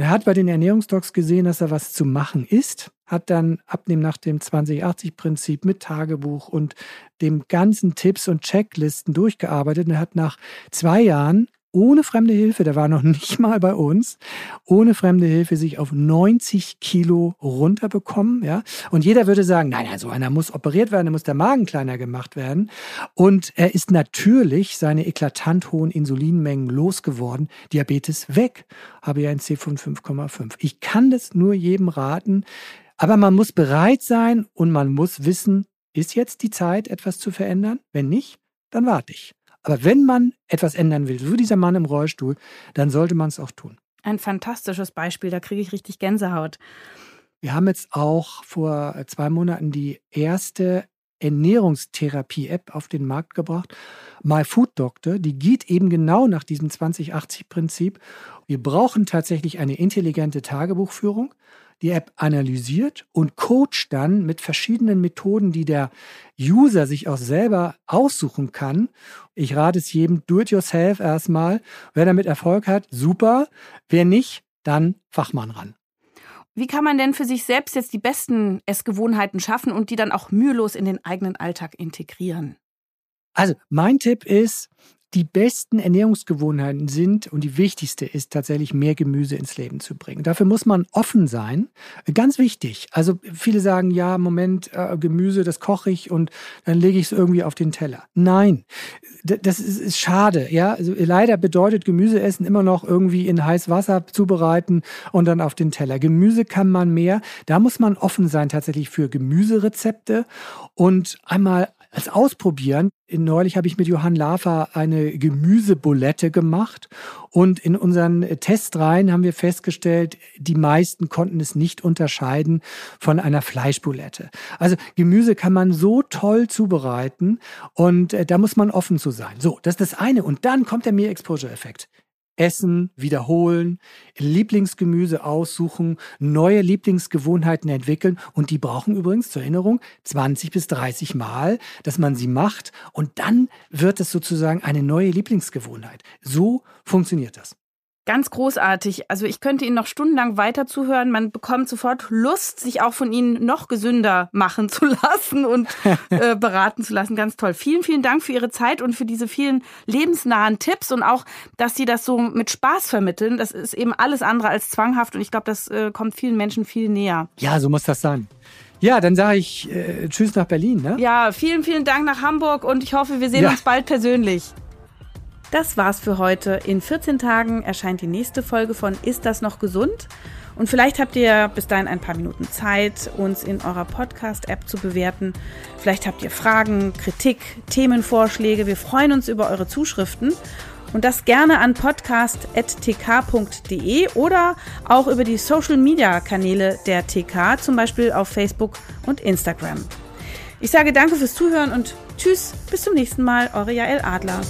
[SPEAKER 2] Er hat bei den Ernährungsdocs gesehen, dass da was zu machen ist, hat dann abnehmen nach dem 2080-Prinzip mit Tagebuch und dem ganzen Tipps und Checklisten durchgearbeitet und hat nach zwei Jahren ohne fremde Hilfe, der war noch nicht mal bei uns, ohne fremde Hilfe sich auf 90 Kilo runterbekommen, ja. Und jeder würde sagen, nein, nein, so einer muss operiert werden, da muss der Magen kleiner gemacht werden. Und er ist natürlich seine eklatant hohen Insulinmengen losgeworden. Diabetes weg, habe ja ein C von 5,5. Ich kann das nur jedem raten. Aber man muss bereit sein und man muss wissen, ist jetzt die Zeit, etwas zu verändern? Wenn nicht, dann warte ich. Aber wenn man etwas ändern will, so dieser Mann im Rollstuhl, dann sollte man es auch tun.
[SPEAKER 1] Ein fantastisches Beispiel, da kriege ich richtig Gänsehaut.
[SPEAKER 2] Wir haben jetzt auch vor zwei Monaten die erste Ernährungstherapie-App auf den Markt gebracht. My Food Doctor, die geht eben genau nach diesem 2080-Prinzip. Wir brauchen tatsächlich eine intelligente Tagebuchführung die App analysiert und coacht dann mit verschiedenen Methoden, die der User sich auch selber aussuchen kann. Ich rate es jedem, do it yourself erstmal. Wer damit Erfolg hat, super. Wer nicht, dann Fachmann ran.
[SPEAKER 1] Wie kann man denn für sich selbst jetzt die besten Essgewohnheiten schaffen und die dann auch mühelos in den eigenen Alltag integrieren?
[SPEAKER 2] Also, mein Tipp ist, die besten Ernährungsgewohnheiten sind und die wichtigste ist tatsächlich mehr Gemüse ins Leben zu bringen. Dafür muss man offen sein. Ganz wichtig. Also viele sagen, ja, Moment, äh, Gemüse, das koche ich und dann lege ich es irgendwie auf den Teller. Nein, das ist, ist schade. Ja, also leider bedeutet Gemüseessen immer noch irgendwie in heiß Wasser zubereiten und dann auf den Teller. Gemüse kann man mehr. Da muss man offen sein tatsächlich für Gemüserezepte und einmal als Ausprobieren. Neulich habe ich mit Johann Lafer eine Gemüsebulette gemacht und in unseren Testreihen haben wir festgestellt, die meisten konnten es nicht unterscheiden von einer Fleischbulette. Also Gemüse kann man so toll zubereiten und äh, da muss man offen zu sein. So, das ist das eine. Und dann kommt der Meal-Exposure-Effekt. Essen, wiederholen, Lieblingsgemüse aussuchen, neue Lieblingsgewohnheiten entwickeln und die brauchen übrigens zur Erinnerung 20 bis 30 Mal, dass man sie macht und dann wird es sozusagen eine neue Lieblingsgewohnheit. So funktioniert das.
[SPEAKER 1] Ganz großartig. Also ich könnte Ihnen noch stundenlang weiter zuhören. Man bekommt sofort Lust, sich auch von Ihnen noch gesünder machen zu *laughs* lassen und äh, beraten zu lassen. Ganz toll. Vielen, vielen Dank für Ihre Zeit und für diese vielen lebensnahen Tipps und auch, dass Sie das so mit Spaß vermitteln. Das ist eben alles andere als zwanghaft und ich glaube, das äh, kommt vielen Menschen viel näher.
[SPEAKER 2] Ja, so muss das sein. Ja, dann sage ich äh, Tschüss nach Berlin. Ne?
[SPEAKER 1] Ja, vielen, vielen Dank nach Hamburg und ich hoffe, wir sehen ja. uns bald persönlich. Das war's für heute. In 14 Tagen erscheint die nächste Folge von Ist das noch gesund? Und vielleicht habt ihr bis dahin ein paar Minuten Zeit, uns in eurer Podcast-App zu bewerten. Vielleicht habt ihr Fragen, Kritik, Themenvorschläge. Wir freuen uns über eure Zuschriften. Und das gerne an podcast.tk.de oder auch über die Social-Media-Kanäle der TK, zum Beispiel auf Facebook und Instagram. Ich sage danke fürs Zuhören und tschüss, bis zum nächsten Mal, eure Jael Adler.